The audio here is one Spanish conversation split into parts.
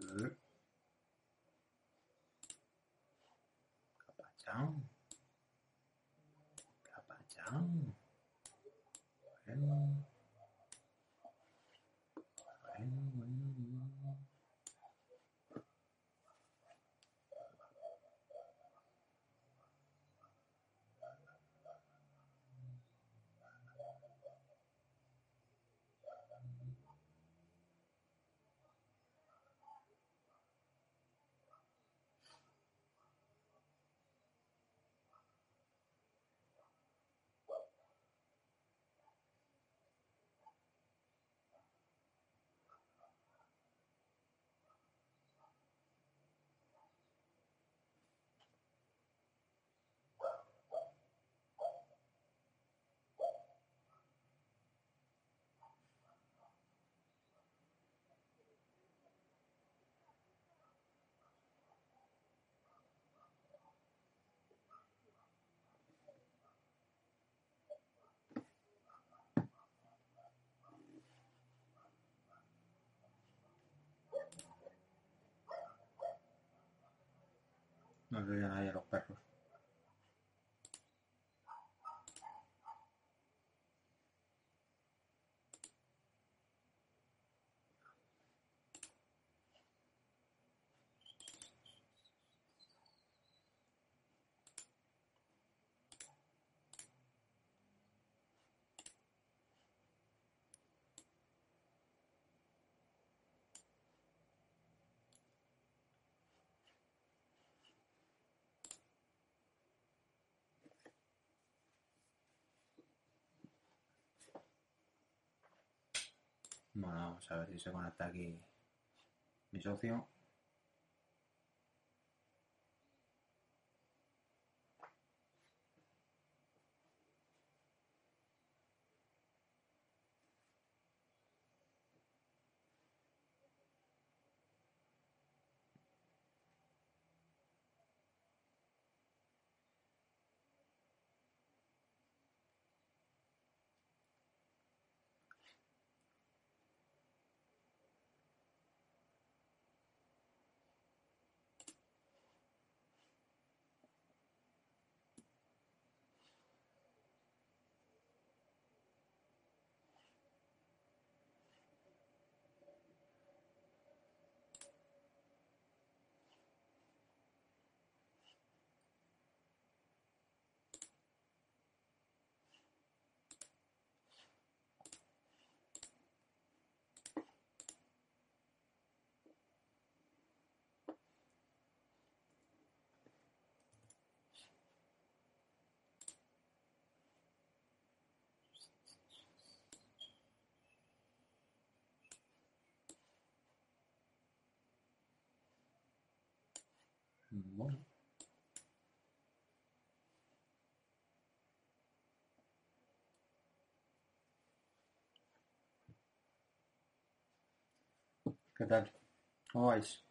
Eh. Capachán. Capachán. Bueno. Bueno, No le a nadie a los perros. Bueno, vamos a ver si se conecta aquí mi socio. Bueno. ¿Qué tal? ¿Cómo vais?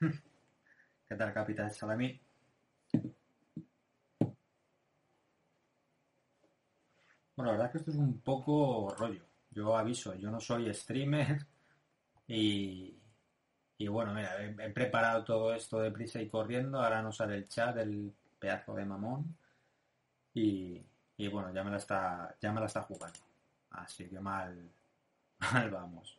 ¿Qué tal, Capitán Salami? Bueno, la verdad es que esto es un poco rollo. Yo aviso, yo no soy streamer y, y bueno, mira, he, preparado todo esto de prisa y corriendo. Ahora no sale el chat del pedazo de mamón y, y bueno, ya me la está, ya me la está jugando. Así que mal, mal vamos.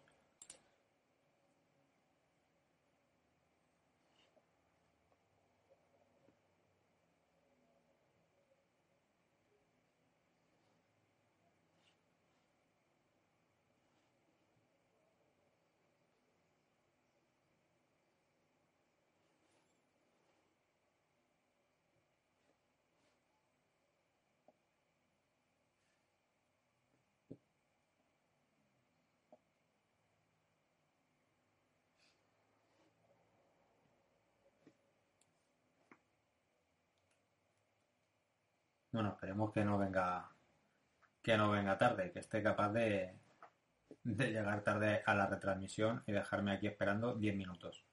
Bueno, esperemos que no venga que no venga tarde, que esté capaz de, de llegar tarde a la retransmisión y dejarme aquí esperando 10 minutos.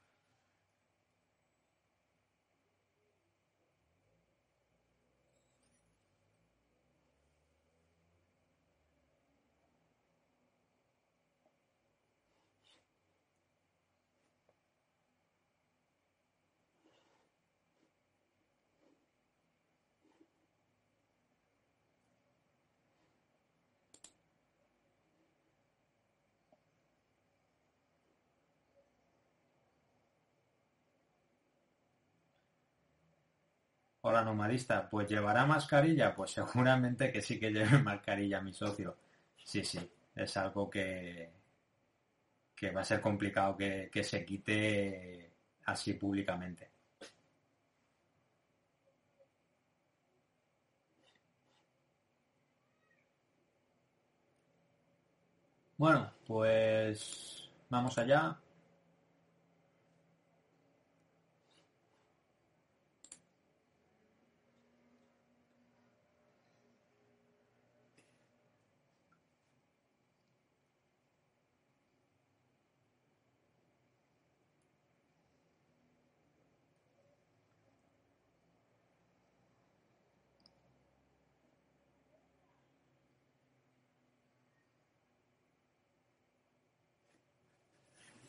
Hola nomadista, pues llevará mascarilla, pues seguramente que sí que lleve mascarilla mi socio. Sí, sí, es algo que, que va a ser complicado que, que se quite así públicamente. Bueno, pues vamos allá.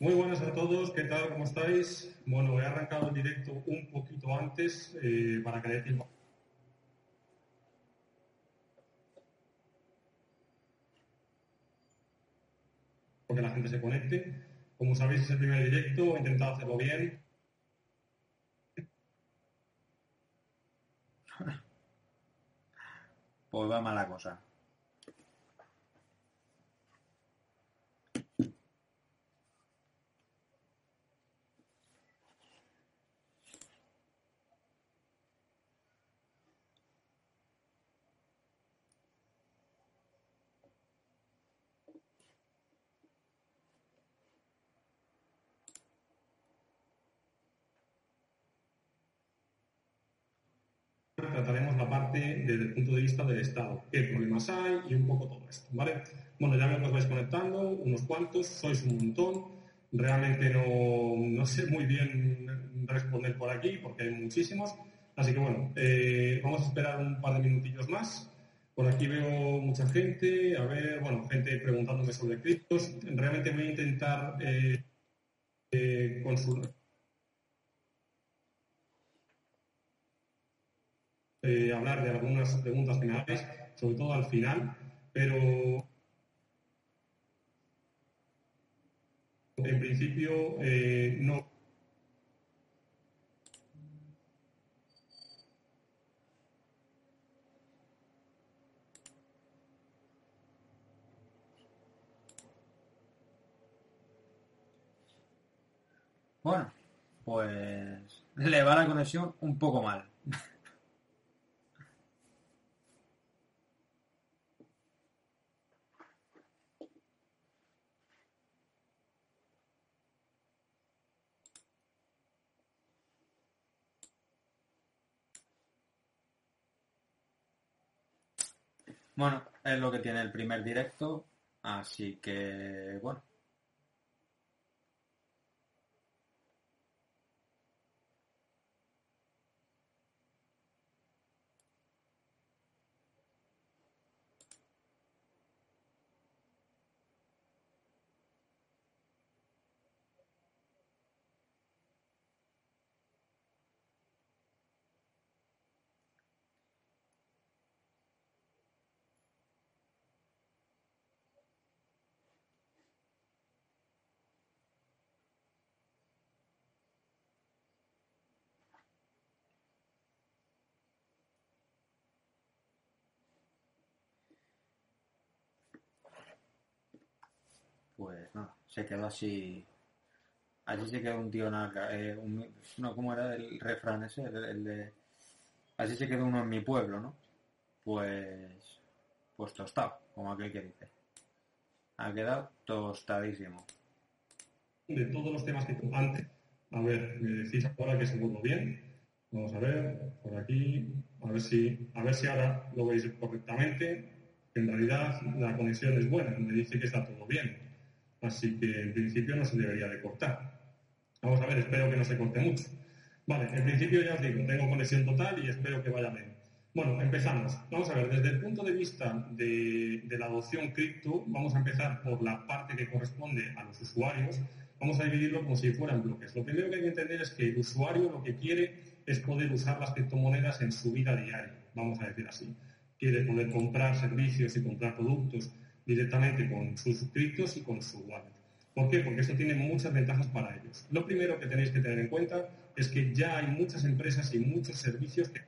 Muy buenas a todos, ¿qué tal? ¿Cómo estáis? Bueno, he arrancado el directo un poquito antes eh, para que dé tiempo. que la gente se conecte. Como sabéis, es el primer directo, he intentado hacerlo bien. Pues va mala cosa. trataremos la desde el punto de vista del Estado, qué problemas hay y un poco todo esto, ¿vale? Bueno, ya me os vais conectando, unos cuantos, sois un montón, realmente no, no sé muy bien responder por aquí porque hay muchísimos, así que bueno, eh, vamos a esperar un par de minutillos más. Por aquí veo mucha gente, a ver, bueno, gente preguntándome sobre criptos. Realmente voy a intentar eh, eh, consultar eh, hablar de algunas preguntas finales, sobre todo al final, pero en principio eh, no. Bueno, pues le va la conexión un poco mal. Bueno, es lo que tiene el primer directo, así que bueno. Pues no, se quedó así. Así se quedó un tío naca. Eh, no, ¿cómo era el refrán ese? El, de. Así se quedó uno en mi pueblo, ¿no? Pues. Pues tostado, como aquel que dice. Ha quedado tostadísimo. de todos los temas que antes. A ver, me decís ahora que se bien. Vamos a ver, por aquí. a ver si, a ver si ahora lo veis correctamente. En realidad la conexión es buena, me dice que está todo bien. Así que en principio no se debería de cortar. Vamos a ver, espero que no se corte mucho. Vale, en principio ya os digo, tengo conexión total y espero que vaya bien. Bueno, empezamos. Vamos a ver, desde el punto de vista de, de, la adopción cripto, vamos a empezar por la parte que corresponde a los usuarios. Vamos a dividirlo como si fueran bloques. Lo primero que hay que entender es que el usuario lo que quiere es poder usar las criptomonedas en su vida diaria, vamos a decir así. Quiere poder comprar servicios y comprar productos directamente con sus criptos y con su wallet. ¿Por qué? Porque esto tiene muchas ventajas para ellos. Lo primero que tenéis que tener en cuenta es que ya hay muchas empresas y muchos servicios que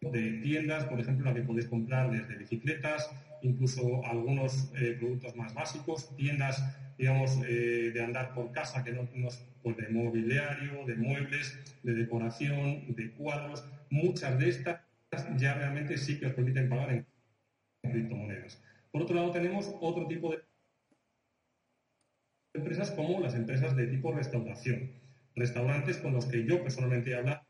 de tiendas, por ejemplo, la que podéis comprar desde bicicletas, incluso algunos eh, productos más básicos, tiendas, digamos, eh, de andar por casa, que no, pues de mobiliario, de muebles, de decoración, de cuadros, muchas de estas ya realmente sí que os permiten pagar en criptomonedas. Por otro lado, tenemos otro tipo de empresas como las empresas de tipo restauración, restaurantes con los que yo personalmente he hablado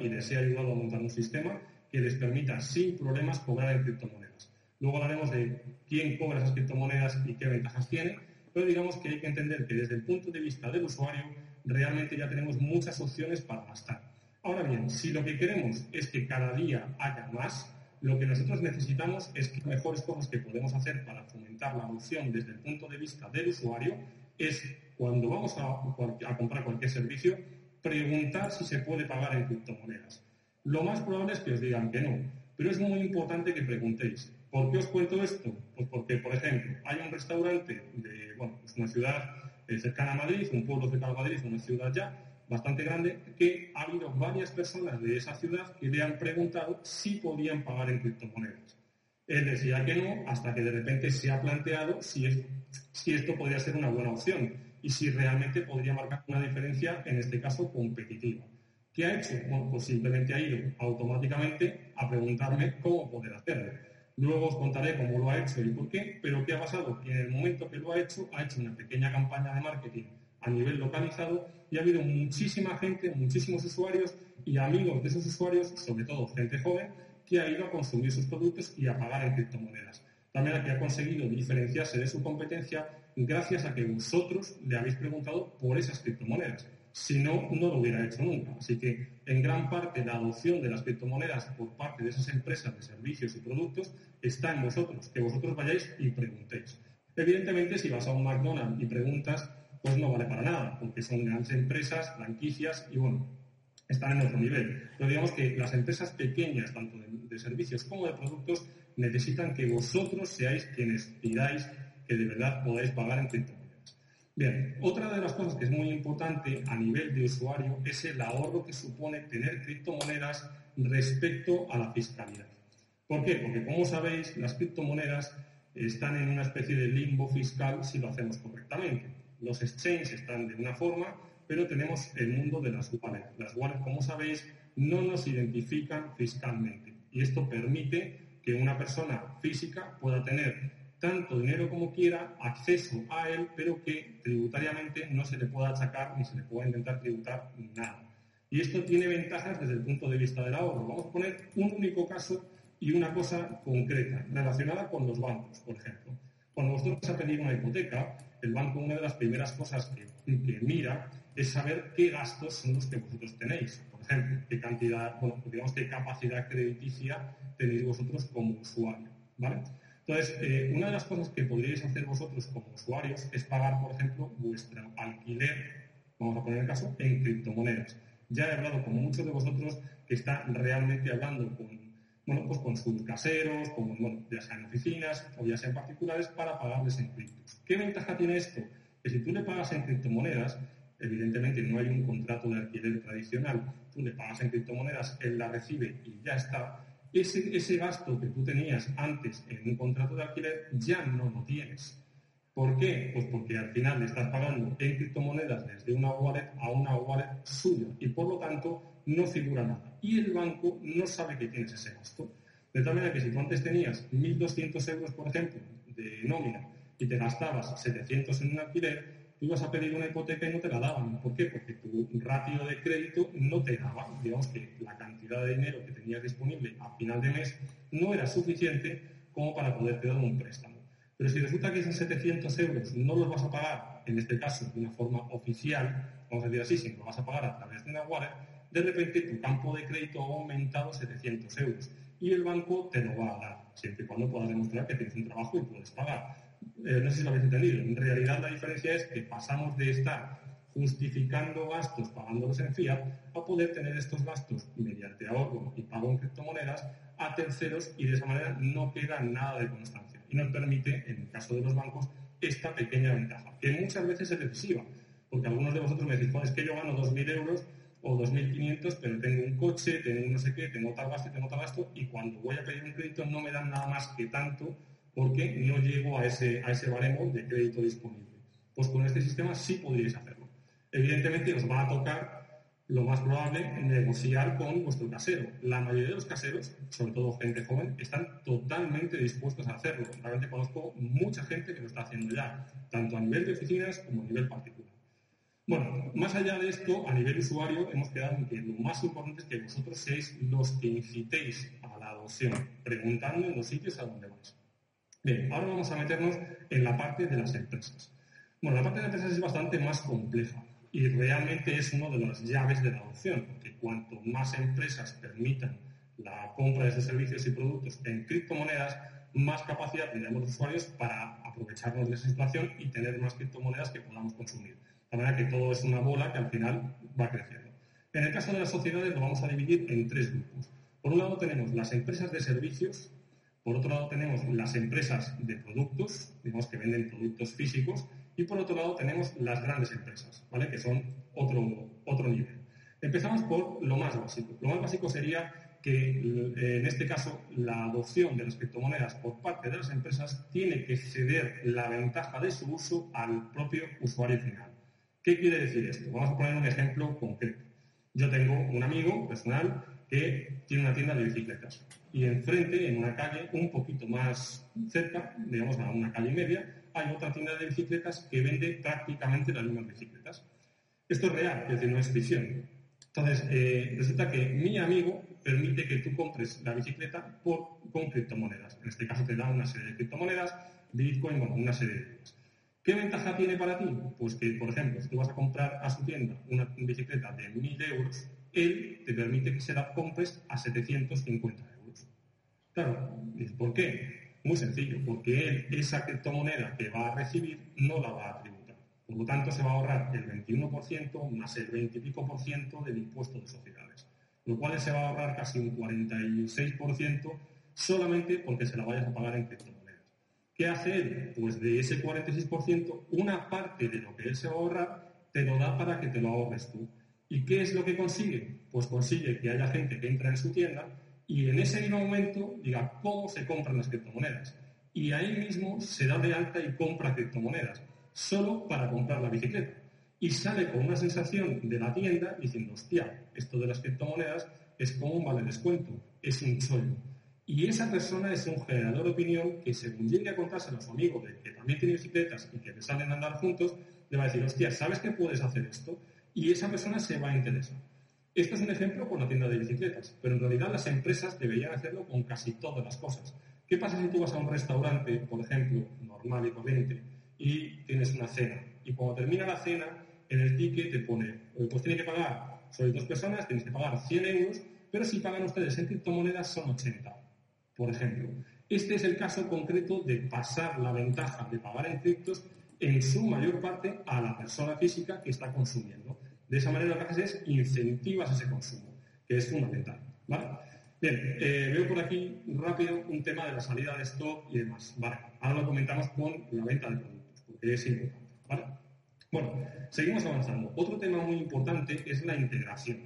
y les he ayudado a montar un sistema que les permita sin problemas cobrar en criptomonedas. Luego hablaremos de quién cobra esas criptomonedas y qué ventajas tiene, pero digamos que hay que entender que desde el punto de vista del usuario realmente ya tenemos muchas opciones para gastar. Ahora bien, si lo que queremos es que cada día haya más, lo que nosotros necesitamos es que mejores cosas que podemos hacer para fomentar la adopción desde el punto de vista del usuario es cuando vamos a, comprar cualquier servicio, preguntar si se puede pagar en criptomonedas. Lo más probable es que os digan que no, pero es muy importante que preguntéis. ¿Por qué os cuento esto? Pues porque, por ejemplo, hay un restaurante de bueno, pues una ciudad eh, cercana a Madrid, un pueblo cercano a Madrid, una ciudad ya bastante grande, que ha habido varias personas de esa ciudad que le han preguntado si podían pagar en criptomonedas. Él decía que no, hasta que de repente se ha planteado si, es, si esto podría ser una buena opción y si realmente podría marcar una diferencia, en este caso, competitiva. ¿Qué ha hecho? Bueno, pues simplemente ha ido automáticamente a preguntarme cómo poder hacerlo. Luego os contaré cómo lo ha hecho y por qué, pero ¿qué ha pasado? Que en el momento que lo ha hecho, ha hecho una pequeña campaña de marketing a nivel localizado y ha habido muchísima gente, muchísimos usuarios y amigos de esos usuarios, sobre todo gente joven, que ha ido a consumir sus productos y a pagar en criptomonedas. También que ha conseguido diferenciarse de su competencia gracias a que vosotros le habéis preguntado por esas criptomonedas. Si no, no lo hubiera hecho nunca. Así que, en gran parte, la adopción de las criptomonedas por parte de esas empresas de servicios y productos está en vosotros, que vosotros vayáis y preguntéis. Evidentemente, si vas a un McDonald's y preguntas, pues no vale para nada, porque son grandes empresas, franquicias y bueno, están en otro nivel. Pero digamos que las empresas pequeñas, tanto de, de servicios como de productos, necesitan que vosotros seáis quienes pidáis que de verdad podáis pagar en criptomonedas. Bien, otra de las cosas que es muy importante a nivel de usuario es el ahorro que supone tener criptomonedas respecto a la fiscalidad. ¿Por qué? Porque como sabéis, las criptomonedas están en una especie de limbo fiscal si lo hacemos correctamente. Los exchanges están de una forma, pero tenemos el mundo de las wallets. Las wallets, como sabéis, no nos identifican fiscalmente y esto permite que una persona física pueda tener tanto dinero como quiera, acceso a él, pero que tributariamente no se le pueda achacar ni se le pueda intentar tributar nada. Y esto tiene ventajas desde el punto de vista del ahorro. Vamos a poner un único caso y una cosa concreta, relacionada con los bancos, por ejemplo. Cuando vosotros vais a pedir una hipoteca, el banco una de las primeras cosas que, que mira es saber qué gastos son los que vosotros tenéis. Por ejemplo, qué cantidad, bueno, digamos qué capacidad crediticia tenéis vosotros como usuario. ¿vale? Entonces, eh, una de las cosas que podríais hacer vosotros como usuarios es pagar, por ejemplo, vuestro alquiler, vamos a poner el caso, en criptomonedas. Ya he hablado con muchos de vosotros que están realmente hablando con, bueno, pues con sus caseros, con, ya sea en oficinas o ya sea en particulares, para pagarles en criptos. ¿Qué ventaja tiene esto? Que si tú le pagas en criptomonedas, evidentemente no hay un contrato de alquiler tradicional, tú le pagas en criptomonedas, él la recibe y ya está, ese, gasto que tú tenías antes en un contrato de alquiler ya no lo tienes. ¿Por qué? Pues porque al final le estás pagando en criptomonedas desde una wallet a una wallet suya y por lo tanto no figura nada. Y el banco no sabe que tienes ese gasto. De tal manera que si tú antes tenías 1.200 euros, por ejemplo, de nómina y te gastabas 700 en un alquiler, tú ibas a pedir una hipoteca y no te la daban. ¿Por qué? Porque tu ratio de crédito no te daba. Digamos que la cantidad de dinero que tenías disponible a final de mes no era suficiente como para poderte dar un préstamo. Pero si resulta que esos 700 euros no los vas a pagar, en este caso de una forma oficial, vamos a decir así, sino que vas a pagar a través de una wallet, de repente tu campo de crédito ha aumentado 700 euros y el banco te lo va a dar, siempre y cuando puedas demostrar que tienes un trabajo y puedes pagar. Eh, no sé si lo habéis entendido. En realidad la diferencia es que pasamos de estar justificando gastos pagándolos en fiat a poder tener estos gastos mediante ahorro y pago en criptomonedas a terceros y de esa manera no queda nada de constancia. Y nos permite, en el caso de los bancos, esta pequeña ventaja, que muchas veces es decisiva, porque algunos de vosotros me decís, es que yo gano 2.000 euros o 2.500, pero tengo un coche, tengo no sé qué, tengo tal gasto tengo tal gasto, y cuando voy a pedir un crédito no me dan nada más que tanto porque no llego a ese, a ese baremo de crédito disponible. Pues con este sistema sí podríais hacerlo. Evidentemente os va a tocar lo más probable negociar con vuestro casero. La mayoría de los caseros, sobre todo gente joven, están totalmente dispuestos a hacerlo. Realmente conozco mucha gente que lo está haciendo ya, tanto a nivel de oficinas como a nivel particular. Bueno, más allá de esto, a nivel usuario, hemos quedado en que lo más importante es que vosotros seáis los que incitéis a la adopción, preguntando en los sitios a donde vais. Bien, ahora vamos a meternos en la parte de las empresas. Bueno, la parte de las empresas es bastante más compleja y realmente es una de las llaves de la adopción, porque cuanto más empresas permitan la compra de estos servicios y productos en criptomonedas, más capacidad tendremos los usuarios para aprovecharnos de esa situación y tener más criptomonedas que podamos consumir. De manera que todo es una bola que al final va creciendo. En el caso de las sociedades lo vamos a dividir en tres grupos. Por un lado tenemos las empresas de servicios, por otro lado tenemos las empresas de productos, digamos que venden productos físicos, y por otro lado tenemos las grandes empresas, ¿vale? que son otro, otro nivel. Empezamos por lo más básico. Lo más básico sería que en este caso la adopción de las criptomonedas por parte de las empresas tiene que ceder la ventaja de su uso al propio usuario final. ¿Qué quiere decir esto? Vamos a poner un ejemplo concreto. Yo tengo un amigo personal que tiene una tienda de bicicletas y enfrente, en una calle un poquito más cerca, digamos a una calle media, hay otra tienda de bicicletas que vende prácticamente las mismas bicicletas. Esto es real, es decir, no es ficción. Entonces, eh, resulta que mi amigo permite que tú compres la bicicleta por, con criptomonedas. En este caso te da una serie de criptomonedas, Bitcoin, bueno, una serie de cosas. ¿Qué ventaja tiene para ti? Pues que, por ejemplo, si tú vas a comprar a su tienda una bicicleta de 1.000 euros, él te permite que se la compres a 750 euros. Claro, ¿por qué? Muy sencillo, porque él esa criptomoneda que va a recibir no la va a tributar. Por lo tanto, se va a ahorrar el 21% más el 20 y pico por ciento del impuesto de sociedades. Lo cual se va a ahorrar casi un 46% solamente porque se la vayas a pagar en criptomonedas. ¿Qué hace él? Pues de ese 46%, una parte de lo que él se va a ahorrar te lo da para que te lo ahorres tú. ¿Y qué es lo que consigue? Pues consigue que haya gente que entra en su tienda y en ese mismo momento diga cómo se compran las criptomonedas. Y ahí mismo se da de alta y compra criptomonedas, solo para comprar la bicicleta. Y sale con una sensación de la tienda diciendo, hostia, esto de las criptomonedas es como un vale descuento, es un chollo. Y esa persona es un generador de opinión que según llegue a contárselo a su amigo que también tiene bicicletas y que le salen a andar juntos, le va a decir, hostia, ¿sabes que puedes hacer esto? Y esa persona se va a interesar. Esto es un ejemplo con la tienda de bicicletas, pero en realidad las empresas deberían hacerlo con casi todas las cosas. ¿Qué pasa si tú vas a un restaurante, por ejemplo, normal y corriente, y tienes una cena? Y cuando termina la cena, en el ticket te pone, pues tiene que pagar, sois dos personas, tienes que pagar 100 euros, pero si pagan ustedes en criptomonedas son 80, por ejemplo. Este es el caso concreto de pasar la ventaja de pagar en criptos en su mayor parte a la persona física que está consumiendo. De esa manera lo que haces es incentivas ese consumo, que es fundamental. ¿vale? Bien, eh, veo por aquí rápido un tema de la salida de stock y demás. Vale, ahora lo comentamos con la venta de productos, porque es importante. Bueno, seguimos avanzando. Otro tema muy importante es la integración.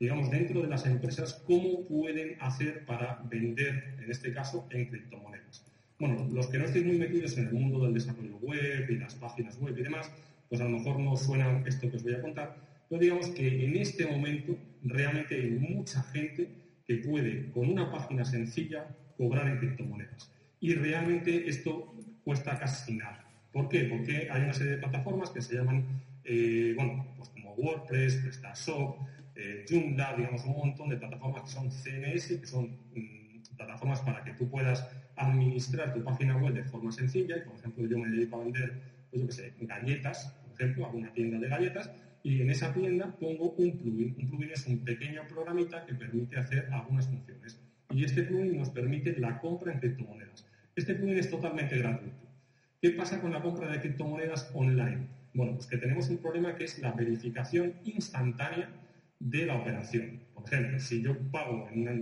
Digamos, dentro de las empresas, cómo pueden hacer para vender, en este caso, en criptomonedas. Bueno, los que no estéis muy metidos en el mundo del desarrollo web y las páginas web y demás, pues a lo mejor no suena esto que os voy a contar, pero digamos que en este momento realmente hay mucha gente que puede, con una página sencilla, cobrar en criptomonedas. Y realmente esto cuesta casi nada. ¿Por qué? Porque hay una serie de plataformas que se llaman, eh, bueno, pues como WordPress, PrestaShop, eh, Joomla, digamos, un montón de plataformas que son CMS, que son mm, plataformas para que tú puedas administrar tu página web de forma sencilla. Y, por ejemplo, yo me dedico a vender, pues yo qué sé, galletas, por ejemplo, hago una tienda de galletas y en esa tienda pongo un plugin. Un plugin es un pequeño programita que permite hacer algunas funciones. Y este plugin nos permite la compra en criptomonedas. Este plugin es totalmente gratuito. ¿Qué pasa con la compra de criptomonedas online? Bueno, pues que tenemos un problema que es la verificación instantánea de la operación. Por ejemplo, si yo pago en una,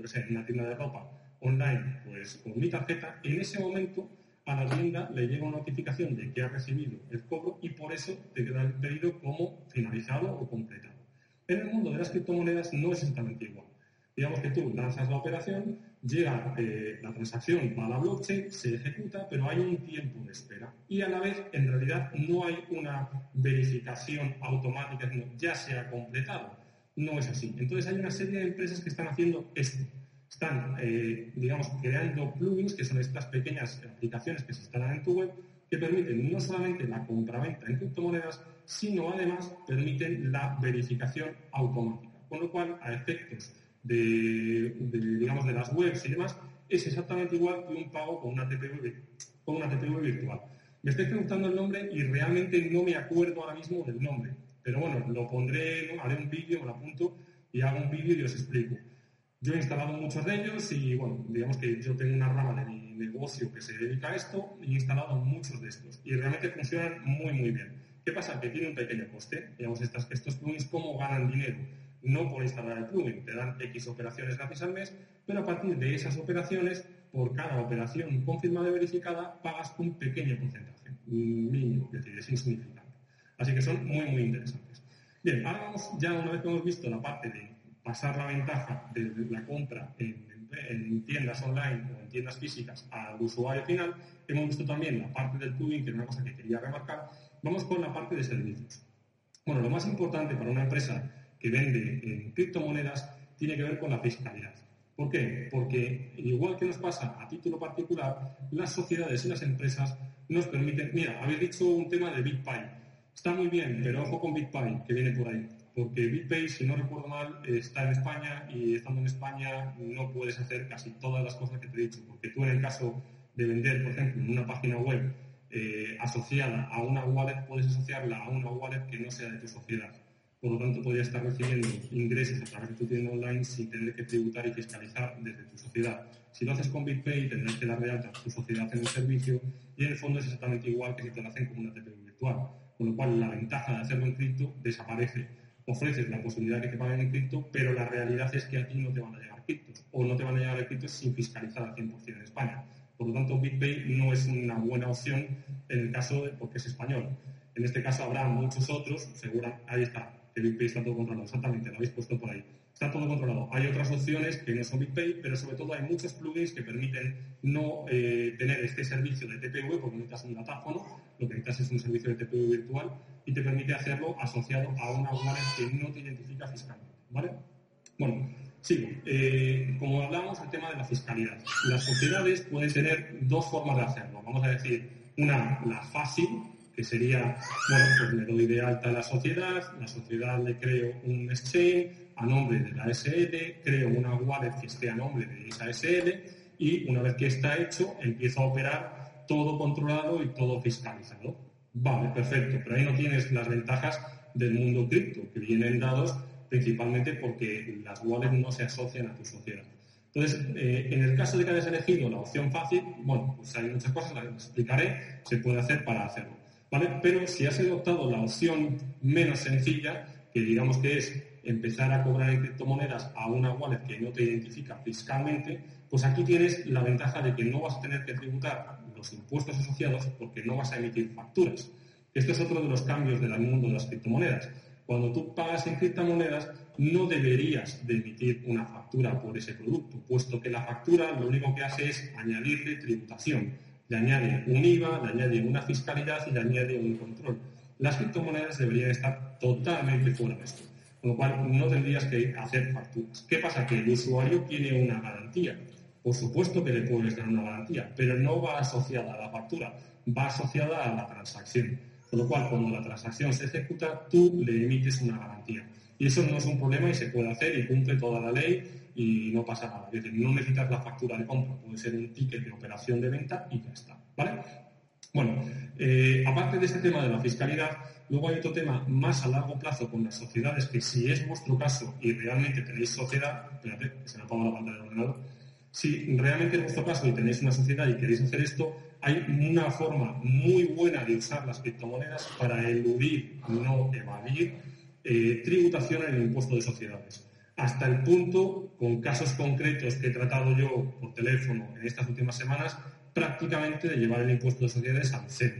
pues en una tienda de ropa online pues con mi tarjeta, en ese momento a la tienda le llega una notificación de que ha recibido el cobro y por eso te queda el pedido como finalizado o completado. En el mundo de las criptomonedas no es exactamente igual. Digamos que tú lanzas la operación, llega eh, la transacción a la blockchain, se ejecuta, pero hay un tiempo de espera. Y a la vez, en realidad, no hay una verificación automática, sino ya se ha completado. No es así. Entonces hay una serie de empresas que están haciendo esto. Están, eh, digamos, creando plugins, que son estas pequeñas aplicaciones que se instalan en tu web, que permiten no solamente la compraventa en criptomonedas, sino además permiten la verificación automática. Con lo cual, a efectos de, digamos, de las webs y demás, es exactamente igual que un pago con una TPV, con una TPV virtual. Me estoy preguntando el nombre y realmente no me acuerdo ahora mismo del nombre. Pero bueno, lo pondré, haré un vídeo, me lo apunto y hago un vídeo y os explico. Yo he instalado muchos de ellos y bueno, digamos que yo tengo una rama de mi negocio que se dedica a esto y he instalado muchos de estos y realmente funcionan muy muy bien. ¿Qué pasa? Que tiene un pequeño coste. Digamos, estas, estos plugins, ¿cómo ganan dinero? no por instalar el plugin, te dan X operaciones gratis al mes, pero a partir de esas operaciones, por cada operación confirmada y verificada, pagas un pequeño porcentaje, mínimo, decir, es insignificante. Así que son muy, muy interesantes. Bien, ahora vamos, ya una vez que hemos visto la parte de pasar la ventaja de la compra en, tiendas online o en tiendas físicas al usuario final, hemos visto también la parte del plugin, que es una cosa que quería remarcar. Vamos con la parte de servicios. Bueno, lo más importante para una empresa que vende en criptomonedas tiene que ver con la fiscalidad. ¿Por qué? Porque igual que nos pasa a título particular, las sociedades y las empresas nos permiten, mira, habéis dicho un tema de BitPay. Está muy bien, pero ojo con BitPay, que viene por ahí. Porque BitPay, si no recuerdo mal, está en España y estando en España no puedes hacer casi todas las cosas que te he dicho. Porque tú en el caso de vender, por ejemplo, en una página web eh, asociada a una wallet, puedes asociarla a una wallet que no sea de tu sociedad por lo tanto podría estar recibiendo ingresos a través de tu tienda online sin tener que tributar y fiscalizar desde tu sociedad. Si lo haces con BitPay tendrás que dar de alta tu sociedad en el servicio y en el fondo es exactamente igual que si te lo hacen como una TPV virtual, con lo cual la ventaja de hacerlo en cripto desaparece. Ofreces la posibilidad de que te paguen en cripto, pero la realidad es que a ti no te van a llegar criptos o no te van a llegar criptos sin fiscalizar al 100% en España. Por lo tanto, BitPay no es una buena opción en el caso de porque es español. En este caso habrá muchos otros, segura, ahí está, que BitPay está todo controlado. Exactamente, lo habéis puesto por ahí. Está todo controlado. Hay otras opciones que no son BitPay, pero sobre todo hay muchos plugins que permiten no eh, tener este servicio de TPV porque necesitas un datáfono, lo que necesitas es un servicio de TPV virtual y te permite hacerlo asociado a una wallet que no te identifica fiscalmente. ¿Vale? Bueno, sigo. Eh, como hablamos, el tema de la fiscalidad. Las sociedades pueden tener dos formas de hacerlo. Vamos a decir, una, la fácil, que sería, bueno, pues me doy de alta la sociedad, la sociedad le creo un exchange a nombre de la SL, creo una wallet que esté a nombre de esa SL y una vez que está hecho empiezo a operar todo controlado y todo fiscalizado. Vale, perfecto, pero ahí no tienes las ventajas del mundo cripto, que vienen dados principalmente porque las wallets no se asocian a tu sociedad. Entonces, eh, en el caso de que hayas elegido la opción fácil, bueno, pues hay muchas cosas, las explicaré, se puede hacer para hacerlo. Pero si has adoptado la opción menos sencilla, que digamos que es empezar a cobrar en criptomonedas a una wallet que no te identifica fiscalmente, pues aquí tienes la ventaja de que no vas a tener que tributar los impuestos asociados porque no vas a emitir facturas. Esto es otro de los cambios del mundo de las criptomonedas. Cuando tú pagas en criptomonedas, no deberías de emitir una factura por ese producto, puesto que la factura lo único que hace es añadirle tributación le añade un IVA, le añade una fiscalidad y le añade un control. Las criptomonedas deberían estar totalmente fuera de esto, con lo cual no tendrías que hacer facturas. ¿Qué pasa? Que el usuario tiene una garantía. Por supuesto que le puedes dar una garantía, pero no va asociada a la factura. va asociada a la transacción. Con lo cual, cuando la transacción se ejecuta, tú le emites una garantía. Y eso no es un problema y se puede hacer y cumple toda la ley y no pasa nada. Es decir, no necesitas la factura de compra, puede ser un ticket de operación de venta y ya está. ¿Vale? Bueno, eh, aparte de este tema de la fiscalidad, luego hay otro tema más a largo plazo con las sociedades, que si es vuestro caso y realmente tenéis sociedad, espérate, que se me apaga la pantalla del ordenador, si realmente es vuestro caso y tenéis una sociedad y queréis hacer esto, hay una forma muy buena de usar las criptomonedas para eludir, no evadir, eh, tributación en el impuesto de sociedades. Hasta el punto, con casos concretos que he tratado yo por teléfono en estas últimas semanas, prácticamente de llevar el impuesto de sociedades al cero.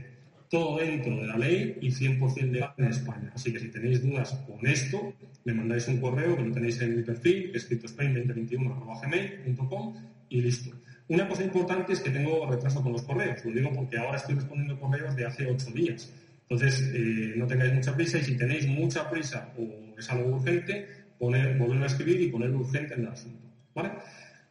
Todo dentro de la ley y 100% legal en España. Así que si tenéis dudas con esto, me mandáis un correo que lo tenéis en mi perfil, que es 2021.gmail.com y listo. Una cosa importante es que tengo retraso con los correos. Lo digo porque ahora estoy respondiendo correos de hace ocho días. Entonces, eh, no tengáis mucha prisa y si tenéis mucha prisa o es algo urgente, poner, volver a escribir y poner urgente en el asunto. ¿Vale?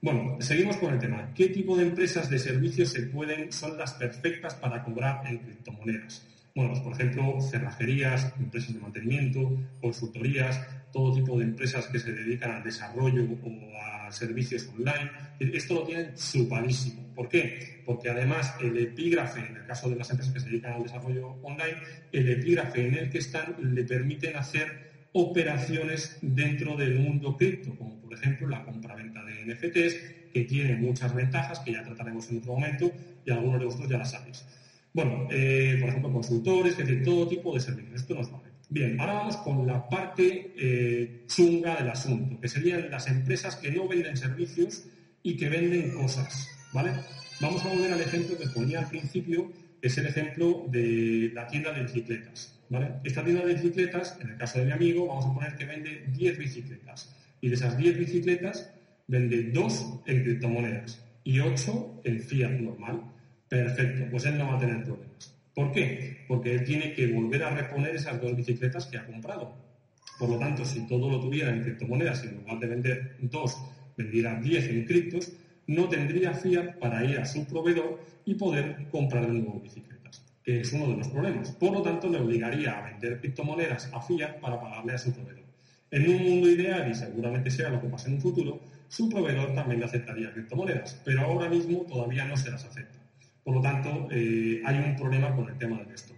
Bueno, seguimos con el tema. ¿Qué tipo de empresas de servicios se pueden, son las perfectas para cobrar en criptomonedas? Bueno, pues, por ejemplo, cerrajerías, empresas de mantenimiento, consultorías, todo tipo de empresas que se dedican al desarrollo o a servicios online. Esto lo tienen supadísimo. ¿Por qué? Porque además el epígrafe, en el caso de las empresas que se dedican al desarrollo online, el epígrafe en el que están le permiten hacer operaciones dentro del mundo cripto, como por ejemplo la compra-venta de NFTs, que tiene muchas ventajas que ya trataremos en otro momento y algunos de vosotros ya las sabéis. Bueno, eh, por ejemplo, consultores, es decir, todo tipo de servicios. Esto nos vale. Bien, ahora vamos con la parte eh, chunga del asunto, que serían las empresas que no venden servicios y que venden cosas, ¿vale? Vamos a volver al ejemplo que ponía al principio, que es el ejemplo de la tienda de bicicletas. Esta tienda de bicicletas, en el caso de mi amigo, vamos a poner que vende 10 bicicletas. Y de esas 10 bicicletas, vende 2 en criptomonedas y 8 en fiat normal. Perfecto, pues él no va a tener problemas. ¿Por qué? Porque él tiene que volver a reponer esas dos bicicletas que ha comprado. Por lo tanto, si todo lo tuviera en criptomonedas en lugar de vender 2, vendiera 10 en criptos, no tendría fiat para ir a su proveedor y poder comprar de nuevo bicicleta que es uno de los problemas. Por lo tanto, le obligaría a vender criptomonedas a fiat para pagarle a su proveedor. En un mundo ideal, y seguramente sea lo que pase en un futuro, su proveedor también le aceptaría criptomonedas, pero ahora mismo todavía no se las acepta. Por lo tanto, eh, hay un problema con el tema de esto.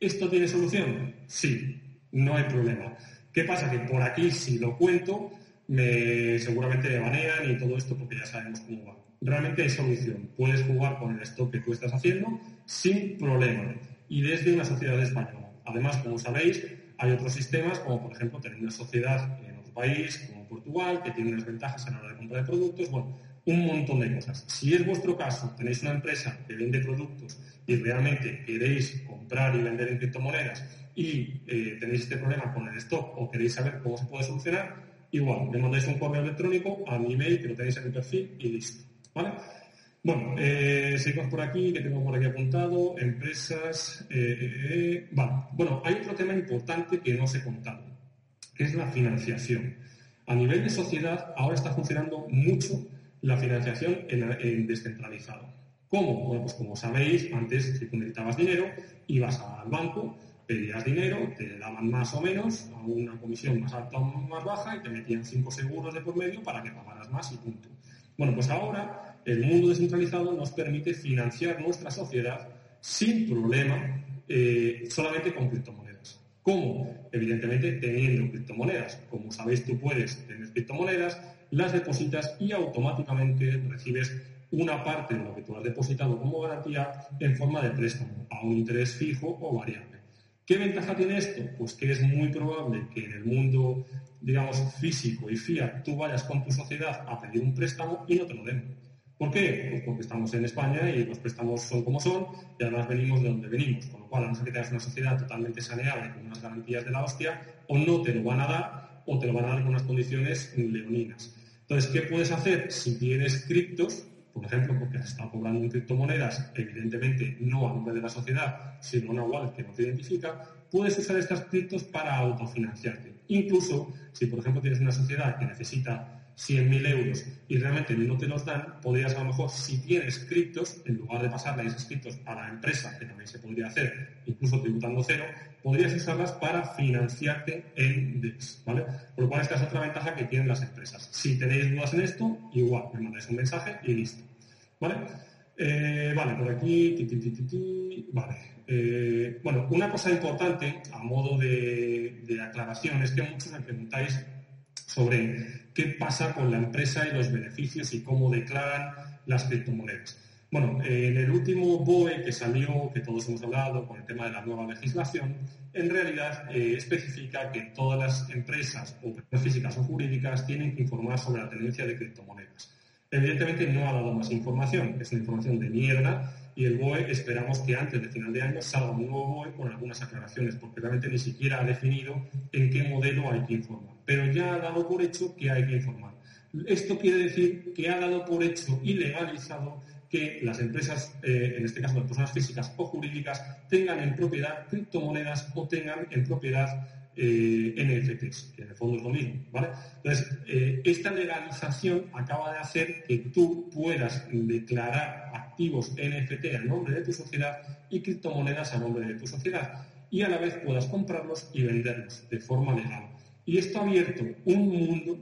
¿Esto tiene solución? Sí, no hay problema. ¿Qué pasa? Que por aquí, si lo cuento, me, seguramente me banean y todo esto porque ya sabemos cómo va. Realmente hay solución. Puedes jugar con el stock que tú estás haciendo sin problema y desde una sociedad española. Además, como sabéis, hay otros sistemas, como por ejemplo tener una sociedad en otro país, como Portugal, que tiene unas ventajas a la hora de compra de productos, bueno, un montón de cosas. Si es vuestro caso, tenéis una empresa que vende productos y realmente queréis comprar y vender en criptomonedas y eh, tenéis este problema con el stock o queréis saber cómo se puede solucionar, igual, me mandáis un correo electrónico a mi email que lo tenéis en el perfil y listo. ¿Vale? Bueno, eh, seguimos por aquí, que tengo por aquí apuntado, empresas. Eh, eh, vale. Bueno, hay otro tema importante que no os he contado, que es la financiación. A nivel de sociedad, ahora está funcionando mucho la financiación en, descentralizado. ¿Cómo? Bueno, pues como sabéis, antes tú necesitabas dinero, ibas al banco, pedías dinero, te daban más o menos a una comisión más alta o más baja y te metían cinco seguros de por medio para que pagaras más y punto. Bueno, pues ahora el mundo descentralizado nos permite financiar nuestra sociedad sin problema, eh, solamente con criptomonedas. ¿Cómo? Evidentemente teniendo criptomonedas. Como sabéis, tú puedes tener criptomonedas, las depositas y automáticamente recibes una parte de lo que tú has depositado como garantía en forma de préstamo a un interés fijo o variable. ¿Qué ventaja tiene esto? Pues que es muy probable que en el mundo, digamos, físico y fiat tú vayas con tu sociedad a pedir un préstamo y no te lo den ¿Por qué? Pues porque estamos en España y los préstamos son como son y además venimos de donde venimos. Con lo cual, a no ser que tengas una sociedad totalmente saneada con unas garantías de la hostia, o no te lo van a dar o te lo van a dar con unas condiciones leoninas. Entonces, ¿qué puedes hacer si tienes criptos? Por ejemplo, porque has estado cobrando en criptomonedas, evidentemente no a nombre de la sociedad, sino una wallet que no te identifica, puedes usar estas criptos para autofinanciarte. Incluso si, por ejemplo, tienes una sociedad que necesita 100.000 euros y realmente no te los dan, podrías a lo mejor, si tienes criptos, en lugar de pasarle esos criptos a la empresa, que también se podría hacer, incluso tributando cero, podrías usarlas para financiarte en DEX, ¿vale? Por lo cual esta es otra ventaja que tienen las empresas. Si tenéis dudas en esto, igual, me mandáis un mensaje y listo, ¿vale? Eh, vale, por aquí, vale. Eh, bueno, una cosa importante a modo de, aclaración es que muchos me preguntáis sobre qué pasa con la empresa y los beneficios y cómo declaran las criptomonedas. Bueno, en el último BOE que salió, que todos hemos hablado con el tema de la nueva legislación, en realidad eh, especifica que todas las empresas, o físicas o jurídicas, tienen que informar sobre la tendencia de criptomonedas. Evidentemente no ha dado más información, es una información de mierda y el BOE esperamos que antes de final de año salga un nuevo BOE con algunas aclaraciones, porque realmente ni siquiera ha definido en qué modelo hay que informar. Pero ya ha dado por hecho que hay que informar. Esto quiere decir que ha dado por hecho y legalizado que las empresas, eh, en este caso las personas físicas o jurídicas, tengan en propiedad criptomonedas o tengan en propiedad eh, NFTs, que en el fondo es lo mismo. ¿vale? Entonces, eh, esta legalización acaba de hacer que tú puedas declarar activos NFT a nombre de tu sociedad y criptomonedas a nombre de tu sociedad y a la vez puedas comprarlos y venderlos de forma legal. Y esto ha abierto un mundo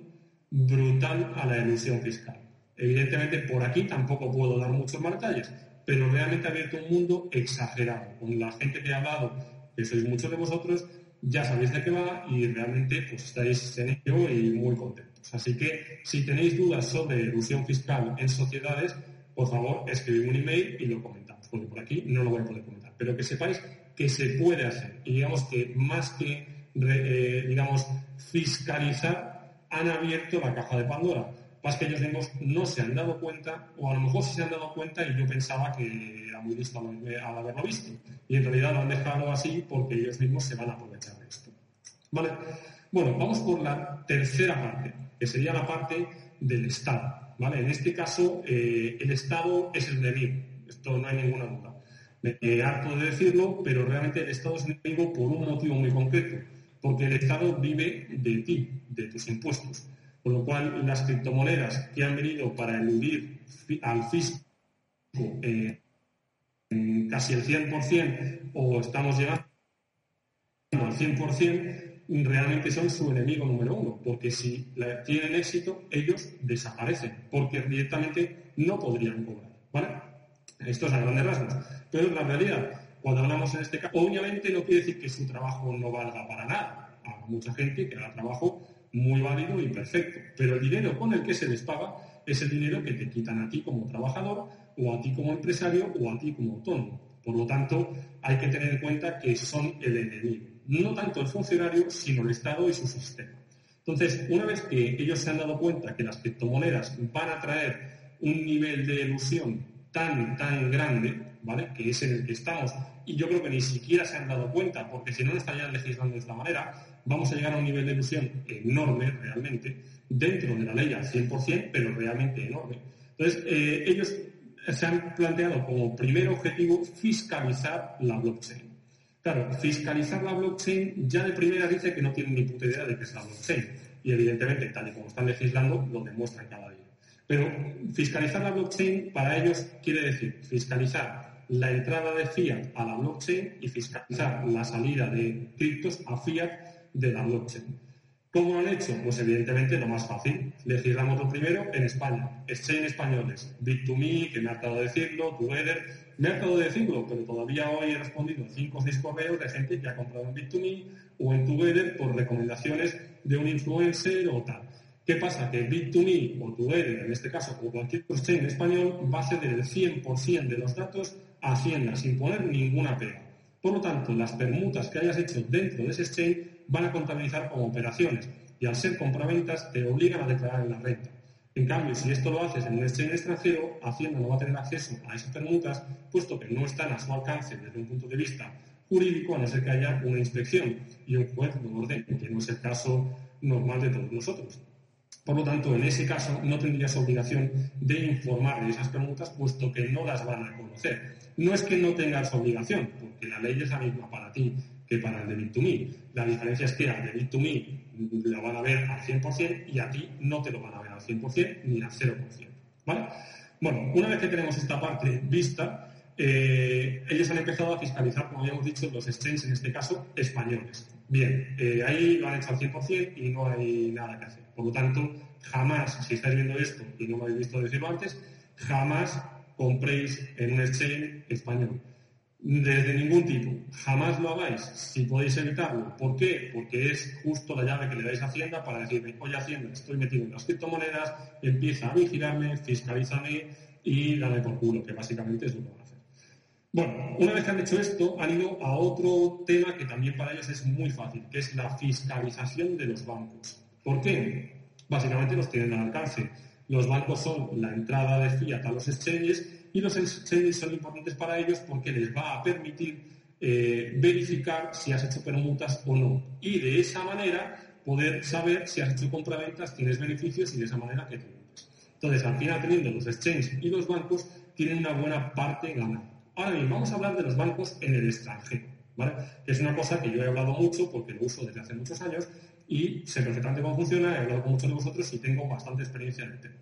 brutal a la ilusión fiscal. Evidentemente, por aquí tampoco puedo dar muchos más detalles, pero realmente ha abierto un mundo exagerado. Con la gente que ha hablado, que sois muchos de vosotros, ya sabéis de qué va y realmente pues, estáis en ello y muy contentos. Así que si tenéis dudas sobre ilusión fiscal en sociedades, por favor, escribid un email y lo comentamos, porque por aquí no lo voy a poder comentar. Pero que sepáis que se puede hacer y digamos que más que eh, digamos fiscalizar han abierto la caja de Pandora más que ellos mismos no se han dado cuenta, o a lo mejor sí se han dado cuenta y yo pensaba que era muy listo al haberlo visto. Y en realidad lo han dejado así porque ellos mismos se van a aprovechar de esto. ¿Vale? Bueno, vamos por la tercera parte, que sería la parte del Estado. ¿Vale? En este caso, eh, el Estado es el enemigo. Esto no hay ninguna duda. Me harto de decirlo, pero realmente el Estado es enemigo por un motivo muy concreto. Porque el Estado vive de ti, de tus impuestos. Con lo cual, las criptomonedas que han venido para eludir al fisco eh, casi el 100% o estamos llegando al 100%, realmente son su enemigo número uno, porque si tienen éxito, ellos desaparecen, porque directamente no podrían cobrar. ¿vale? Esto es a grandes rasgos. Pero la realidad, cuando hablamos en este caso, obviamente no quiere decir que su trabajo no valga para nada. Hay mucha gente que haga trabajo muy válido y perfecto, pero el dinero con el que se les paga es el dinero que te quitan a ti como trabajador o a ti como empresario o a ti como autónomo. Por lo tanto, hay que tener en cuenta que son el enemigo, no tanto el funcionario, sino el Estado y su sistema. Entonces, una vez que ellos se han dado cuenta que las criptomonedas van a traer un nivel de ilusión tan, tan grande, ¿vale? Que es en el que estamos, y yo creo que ni siquiera se han dado cuenta, porque si no, no estarían legislando de esta manera, vamos a llegar a un nivel de ilusión enorme realmente, dentro de la ley al 100%, pero realmente enorme. Entonces, eh, ellos se han planteado como primer objetivo fiscalizar la blockchain. Claro, fiscalizar la blockchain ya de primera dice que no tienen ni puta idea de qué es la blockchain. Y evidentemente, tal y como están legislando, lo demuestran cada día. Pero fiscalizar la blockchain para ellos quiere decir fiscalizar la entrada de fiat a la blockchain y fiscalizar la salida de criptos a fiat de la blockchain. ¿Cómo lo han hecho? Pues evidentemente lo más fácil. Legislamos lo primero en España. Exchange españoles. Bit2Me, que me ha tratado de decirlo, Together. Me ha tratado de decirlo, pero todavía hoy he respondido 5 o 6 correos de gente que ha comprado en Bit2Me o en Together por recomendaciones de un influencer o tal. ¿Qué pasa? Que Bit2Me o Together, en este caso, o cualquier exchange español, va a ceder el 100% de los datos a Hacienda sin poner ninguna pega. Por lo tanto, las permutas que hayas hecho dentro de ese exchange van a contabilizar como operaciones y al ser compraventas te obligan a declarar en la renta. En cambio, si esto lo haces en un exchange extranjero, Hacienda no va a tener acceso a esas permutas, puesto que no están a su alcance desde un punto de vista jurídico, a no ser que haya una inspección y un juez lo orden, que no es el caso normal de todos nosotros. Por lo tanto, en ese caso no tendrías obligación de informar de esas permutas, puesto que no las van a conocer. No es que no tengas obligación, porque la ley es la misma para ti que para el de Bit2Me. La diferencia es que al de Bit2Me lo van a ver al 100% y a ti no te lo van a ver al 100% ni al 0%. ¿vale? Bueno, una vez que tenemos esta parte vista, eh, ellos han empezado a fiscalizar, como habíamos dicho, los exchanges, en este caso, españoles. Bien, eh, ahí lo han hecho al 100% y no hay nada que hacer. Por lo tanto, jamás, si estáis viendo esto y no me habéis visto decirlo antes, jamás compréis en un exchange español. Desde ningún tipo. Jamás lo hagáis si podéis evitarlo. ¿Por qué? Porque es justo la llave que le dais a Hacienda para decirme, oye Hacienda, estoy metido en las criptomonedas, empieza a vigilarme, fiscalízame y dame por culo, que básicamente es lo que van a hacer. Bueno, una vez que han hecho esto, han ido a otro tema que también para ellos es muy fácil, que es la fiscalización de los bancos. ¿Por qué? Básicamente los tienen al alcance. Los bancos son la entrada de fiat a los exchanges y los exchanges son importantes para ellos porque les va a permitir eh, verificar si has hecho permutas o no. Y de esa manera poder saber si has hecho compraventas, tienes beneficios y de esa manera que tributas. Entonces, al final, teniendo los exchanges y los bancos, tienen una buena parte ganada. Ahora bien, vamos a hablar de los bancos en el extranjero. ¿vale? Es una cosa que yo he hablado mucho porque lo uso desde hace muchos años y sé perfectamente cómo funciona, he hablado con muchos de vosotros y tengo bastante experiencia en el tema.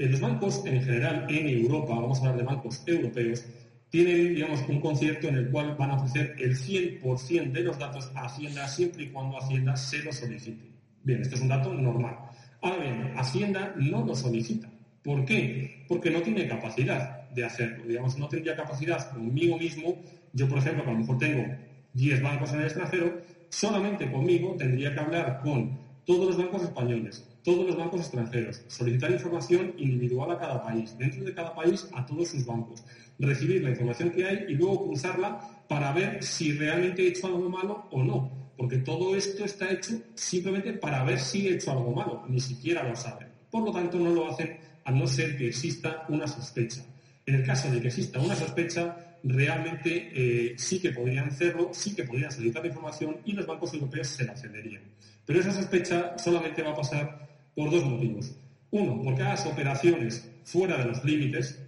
Eh, los bancos en general en Europa, vamos a hablar de bancos europeos, tienen, digamos, un concierto en el cual van a ofrecer el 100% de los datos a Hacienda siempre y cuando Hacienda se lo solicite. Bien, este es un dato normal. Ahora bien, Hacienda no lo solicita. ¿Por qué? Porque no tiene capacidad de hacerlo. Digamos, no tendría capacidad conmigo mismo. Yo, por ejemplo, que a lo mejor tengo 10 bancos en el extranjero, solamente conmigo tendría que hablar con todos los bancos españoles, todos los bancos extranjeros, solicitar información individual a cada país, dentro de cada país a todos sus bancos, recibir la información que hay y luego cruzarla para ver si realmente he hecho algo malo o no, porque todo esto está hecho simplemente para ver si he hecho algo malo, ni siquiera lo saben. Por lo tanto, no lo hacen a no ser que exista una sospecha. En el caso de que exista una sospecha, realmente eh, sí que podrían hacerlo, sí que podrían solicitar información y los bancos europeos se la cederían. Pero esa sospecha solamente va a pasar por dos motivos. Uno, porque hagas operaciones fuera de los límites,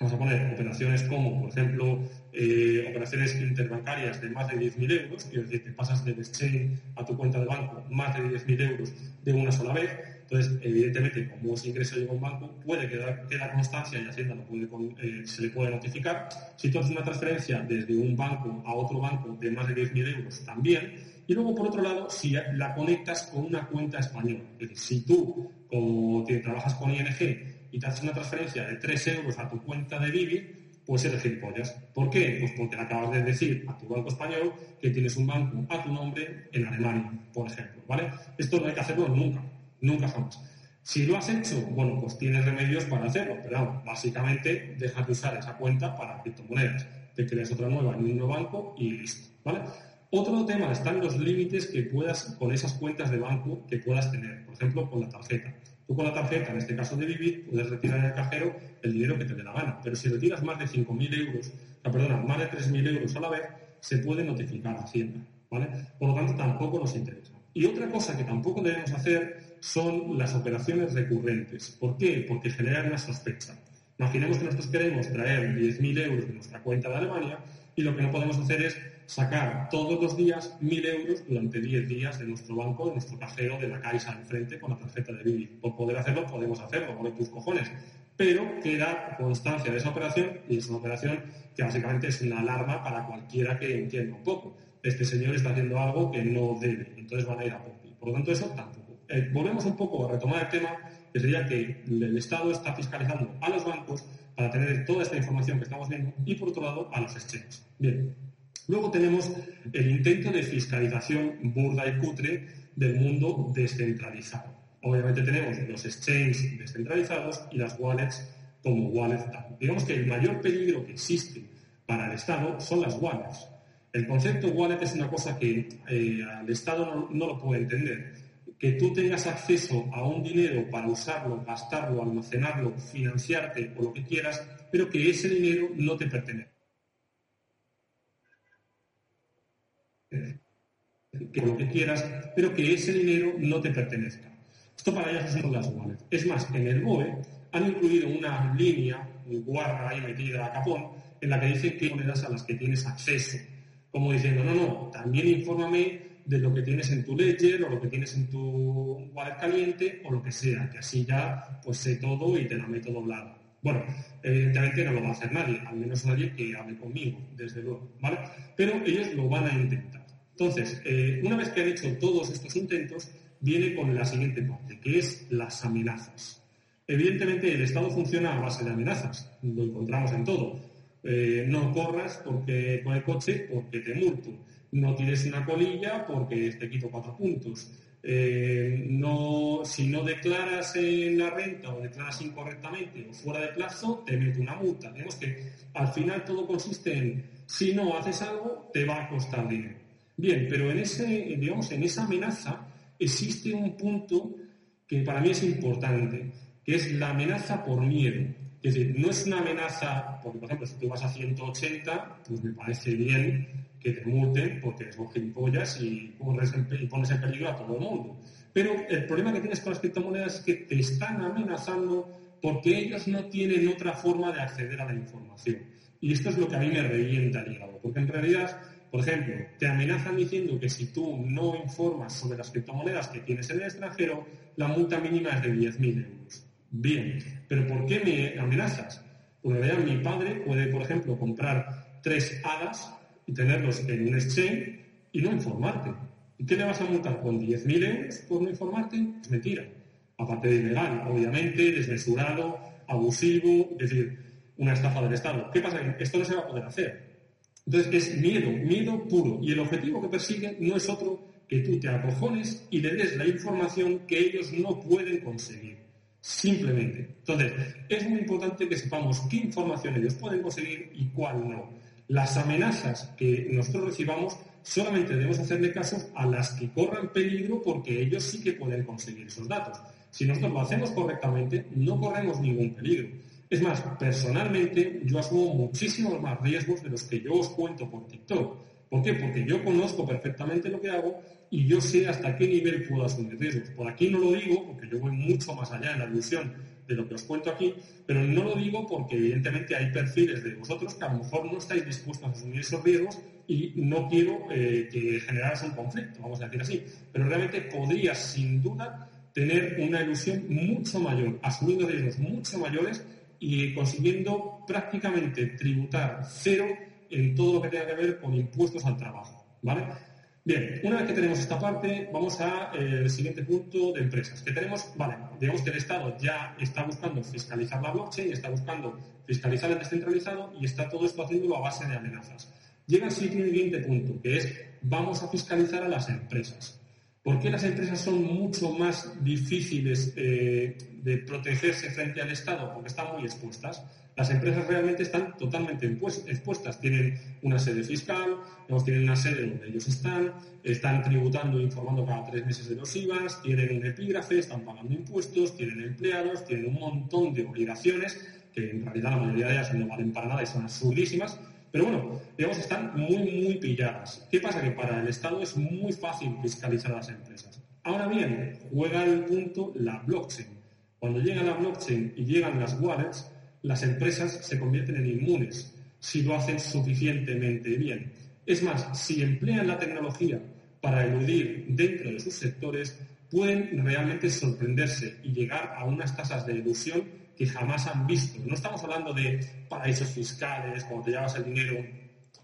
vamos a poner operaciones como, por ejemplo, eh, operaciones interbancarias de más de 10.000 euros, quiero decir que pasas del exchange a tu cuenta de banco más de 10.000 euros de una sola vez. Entonces, evidentemente, como ese ingreso llega a un banco, puede quedar, queda constancia y Hacienda eh, se le puede notificar. Si tú haces una transferencia desde un banco a otro banco de más de 10.000 euros, también. Y luego, por otro lado, si la conectas con una cuenta española. Es decir, si tú, como trabajas con ING y te haces una transferencia de 3 euros a tu cuenta de Vivi, pues eres gilipollas. ¿Por qué? Pues porque le acabas de decir a tu banco español que tienes un banco a tu nombre en Alemania, por ejemplo. ¿vale? Esto no hay que hacerlo nunca, nunca jamás. Si lo has hecho, bueno, pues tienes remedios para hacerlo, pero básicamente deja de usar esa cuenta para criptomonedas. Te creas otra nueva en un nuevo banco y listo, ¿vale? Otro tema están los límites que puedas, con esas cuentas de banco que puedas tener, por ejemplo, con la tarjeta. Tú con la tarjeta, en este caso de Vivir, puedes retirar en el cajero el dinero que te dé la gana, pero si retiras más de 5.000 euros, más de 3.000 euros a la vez, se puede notificar a Hacienda, ¿vale? Por lo tanto, tampoco nos interesa. Y otra cosa que tampoco debemos hacer son las operaciones recurrentes. ¿Por qué? Porque generan una sospecha. Imaginemos que nosotros queremos traer 10.000 euros de nuestra cuenta de Alemania y lo que no podemos hacer es sacar todos los días mil euros durante 10 días de nuestro banco, de nuestro cajero, de la Caixa enfrente con la tarjeta de Bibi. Por poder hacerlo, podemos hacerlo, con tus cojones. Pero queda constancia de esa operación y es una operación que básicamente es una alarma para cualquiera que entienda un poco. Este señor está haciendo algo que no debe, entonces van a ir a por ti. Por lo tanto, eso tampoco. Eh, volvemos un poco a retomar el tema, que sería que el Estado está fiscalizando a los bancos para tener toda esta información que estamos viendo y, por otro lado, a los exchanges. Bien, Luego tenemos el intento de fiscalización burda y cutre del mundo descentralizado. Obviamente tenemos los exchanges descentralizados y las wallets como wallets Digamos que el mayor peligro que existe para el Estado son las wallets. El concepto wallet es una cosa que eh, al Estado no, lo puede entender. Que tú tengas acceso a un dinero para usarlo, gastarlo, almacenarlo, financiarte o lo que quieras, pero que ese dinero no te pertenece. que lo que quieras, pero que ese dinero no te pertenezca. Esto para ellas son las wallets. Es más, en el BOE han incluido una línea, un guarda ahí metida a capón, en la que dice qué monedas a las que tienes acceso. como diciendo, no, no, también infórmame de lo que tienes en tu ledger o lo que tienes en tu wallet caliente o lo que sea, que así ya pues sé todo y te la meto doblada. Bueno, evidentemente no lo va a hacer nadie, al menos nadie que hable conmigo, desde luego, ¿vale? Pero ellos lo van a intentar. Entonces, eh, una vez que han hecho todos estos intentos, viene con la siguiente parte, que es las amenazas. Evidentemente, el Estado funciona a base de amenazas, lo encontramos en todo. Eh, no corras porque, con el coche porque te multo. No tires una colilla porque te quito cuatro puntos. Eh, no, si no declaras en la renta o declaras incorrectamente o fuera de plazo, te mete una multa. Digamos que al final todo consiste en si no haces algo, te va a costar dinero. Bien, pero en, ese, en esa amenaza existe un punto que para mí es importante, que es la amenaza por miedo. Es decir, no es una amenaza, porque por ejemplo, si tú vas a 180, pues me parece bien que te multen porque un gilipollas y, y pones en peligro a todo el mundo. Pero el problema que tienes con las criptomonedas es que te están amenazando porque ellos no tienen otra forma de acceder a la información. Y esto es lo que a mí me revienta el porque en realidad, por ejemplo, te amenazan diciendo que si tú no informas sobre las criptomonedas que tienes en el extranjero, la multa mínima es de 10.000 euros. Bien, pero ¿por qué me amenazas? Pues mi padre puede, por ejemplo, comprar tres hadas y tenerlos en un exchange y no informarte. ¿Y qué le vas a multar? ¿Con 10.000 euros por no informarte? Es mentira. Aparte de ilegal, obviamente, desmesurado, abusivo, es decir, una estafa del Estado. ¿Qué pasa? Esto no se va a poder hacer. Entonces es miedo, miedo puro. Y el objetivo que persiguen no es otro que tú te acojones y le des la información que ellos no pueden conseguir. Simplemente. Entonces, es muy importante que sepamos qué información ellos pueden conseguir y cuál no las amenazas que nosotros recibamos solamente debemos hacerle caso a las que corran peligro porque ellos sí que pueden conseguir esos datos. Si nosotros lo hacemos correctamente, no corremos ningún peligro. Es más, personalmente yo asumo muchísimos más riesgos de los que yo os cuento por TikTok. ¿Por qué? Porque yo conozco perfectamente lo que hago y yo sé hasta qué nivel puedo asumir riesgos. Por aquí no lo digo, porque yo voy mucho más allá en la ilusión de lo que os cuento aquí, pero no lo digo porque evidentemente hay perfiles de vosotros que a lo mejor no estáis dispuestos a asumir esos riesgos y no quiero eh, que generaras un conflicto, vamos a decir así, pero realmente podrías sin duda tener una ilusión mucho mayor, asumiendo riesgos mucho mayores y consiguiendo prácticamente tributar cero en todo lo que tenga que ver con impuestos al trabajo, ¿vale? Bien, una vez que tenemos esta parte, vamos al eh, siguiente punto de empresas. Que tenemos, vale, digamos que el Estado ya está buscando fiscalizar la blockchain, está buscando fiscalizar el descentralizado y está todo esto haciéndolo a base de amenazas. Llega al siguiente punto, que es vamos a fiscalizar a las empresas. ¿Por qué las empresas son mucho más difíciles eh, de protegerse frente al Estado? Porque están muy expuestas. Las empresas realmente están totalmente expuestas. Tienen una sede fiscal, tienen una sede donde ellos están, están tributando e informando cada tres meses de los IVAs, tienen un epígrafe, están pagando impuestos, tienen empleados, tienen un montón de obligaciones que en realidad la mayoría de ellas no valen para nada y son absurdísimas. Pero bueno, digamos, están muy, muy pilladas. ¿Qué pasa? Que para el Estado es muy fácil fiscalizar a las empresas. Ahora bien, juega el punto la blockchain. Cuando llega la blockchain y llegan las wallets, las empresas se convierten en inmunes si lo hacen suficientemente bien. Es más, si emplean la tecnología para eludir dentro de sus sectores, pueden realmente sorprenderse y llegar a unas tasas de ilusión que jamás han visto. No estamos hablando de paraísos fiscales, cuando te llevas el dinero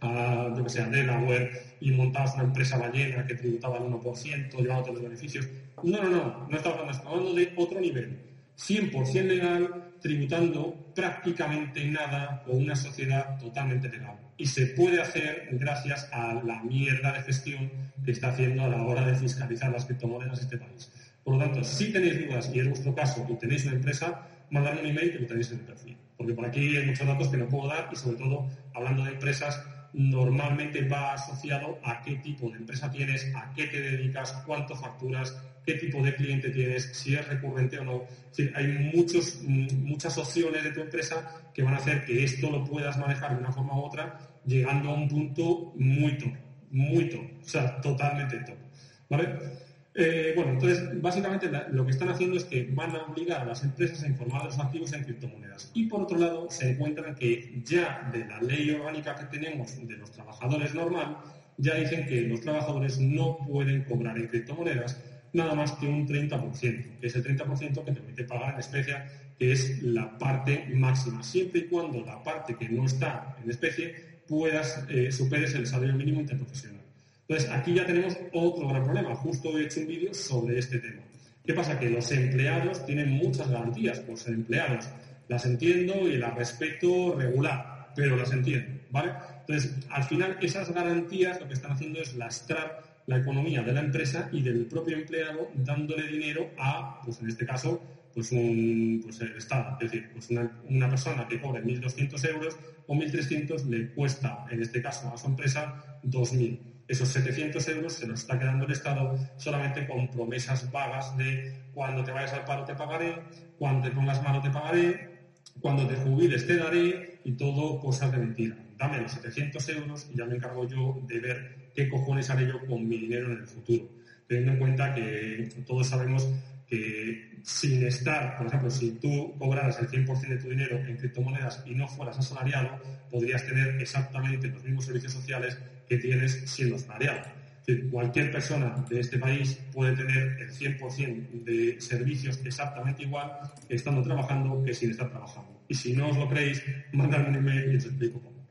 a, yo que sé, Delaware y montabas una empresa ballena que tributaba el 1%, llevándote los beneficios. No, no, no, no estamos hablando, estamos hablando de otro nivel. 100% legal, tributando prácticamente nada con una sociedad totalmente legal. Y se puede hacer gracias a la mierda de gestión que está haciendo a la hora de fiscalizar las criptomonedas este país. Por lo tanto, si tenéis dudas y es vuestro caso y tenéis una empresa, mandadme un email que lo tenéis en el perfil. Porque por aquí hay muchos datos que no puedo dar y sobre todo, hablando de empresas, normalmente va asociado a qué tipo de empresa tienes, a qué te dedicas, cuánto facturas, qué tipo de cliente tienes, si es recurrente o no. hay muchos, muchas opciones de tu empresa que van a hacer que esto lo puedas manejar de una forma u otra, llegando a un punto muy top, muy top, o sea, totalmente top. ¿Vale? Eh, bueno, entonces, básicamente lo que están haciendo es que van a obligar a las empresas a informar de los activos en criptomonedas. Y por otro lado, se encuentran que ya de la ley orgánica que tenemos de los trabajadores normal, ya dicen que los trabajadores no pueden cobrar en criptomonedas nada más que un 30%, que es el 30% que te permite pagar en especie, que es la parte máxima, siempre y cuando la parte que no está en especie puedas eh, superes el salario mínimo interprofesional. Entonces, aquí ya tenemos otro gran problema. Justo he hecho un vídeo sobre este tema. ¿Qué pasa? Que los empleados tienen muchas garantías por ser empleados. Las entiendo y las respeto regular, pero las entiendo, ¿vale? Entonces, al final, esas garantías lo que están haciendo es lastrar la economía de la empresa y del propio empleado dándole dinero a, pues en este caso, pues un pues el Estado. Es decir, pues una, persona que cobre 1.200 euros o 1.300 le cuesta, en este caso, a su empresa 2.000. Esos 700 euros se los está quedando el Estado solamente con promesas vagas de cuando te vayas al paro te pagaré, cuando te pongas malo te pagaré, cuando te jubiles te daré y todo cosas de mentira. Dame los 700 euros y ya me encargo yo de ver qué cojones haré yo con mi dinero en el futuro. Teniendo en cuenta que todos sabemos que sin estar, por ejemplo, si tú cobraras el 100% de tu dinero en criptomonedas y no fueras asalariado, podrías tener exactamente los mismos servicios sociales que tienes siendo asalariado. Cualquier persona de este país puede tener el 100% de servicios exactamente igual estando trabajando que sin estar trabajando. Y si no os lo creéis, mandadme un email y os explico cómo.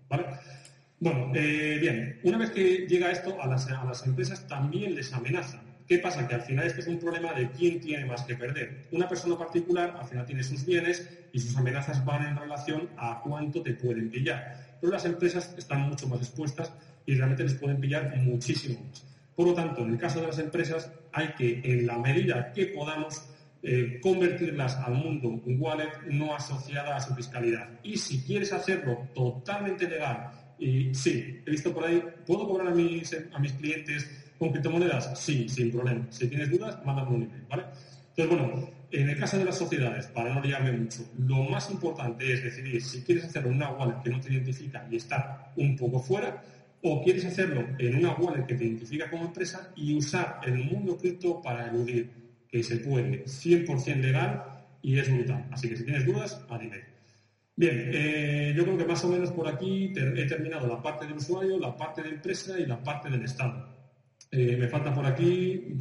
Bueno, eh, bien, una vez que llega esto, a las, a las empresas también les amenazan. ¿Qué pasa? Que al final esto es un problema de quién tiene más que perder. Una persona particular al final tiene sus bienes y sus amenazas van en relación a cuánto te pueden pillar. Pero las empresas están mucho más expuestas y realmente les pueden pillar muchísimo más. Por lo tanto, en el caso de las empresas hay que, en la medida que podamos, eh, convertirlas al mundo wallet no asociada a su fiscalidad. Y si quieres hacerlo totalmente legal, y sí, he visto por ahí, ¿puedo cobrar a mis, a clientes con criptomonedas? Sí, sin problema. Si tienes dudas, mándame un email, ¿vale? Entonces, bueno, en el caso de las sociedades, para no liarme mucho, lo más importante es decidir si quieres hacerlo en una wallet que no te identifica y está un poco fuera, o quieres hacerlo en una wallet que te identifica como empresa y usar el mundo cripto para eludir, que se puede 100% legal y es brutal. Así que si tienes dudas, email. Bien, eh, yo creo que más o menos por aquí he terminado la parte del usuario, la parte de empresa y la parte del Estado. Eh, me falta por aquí,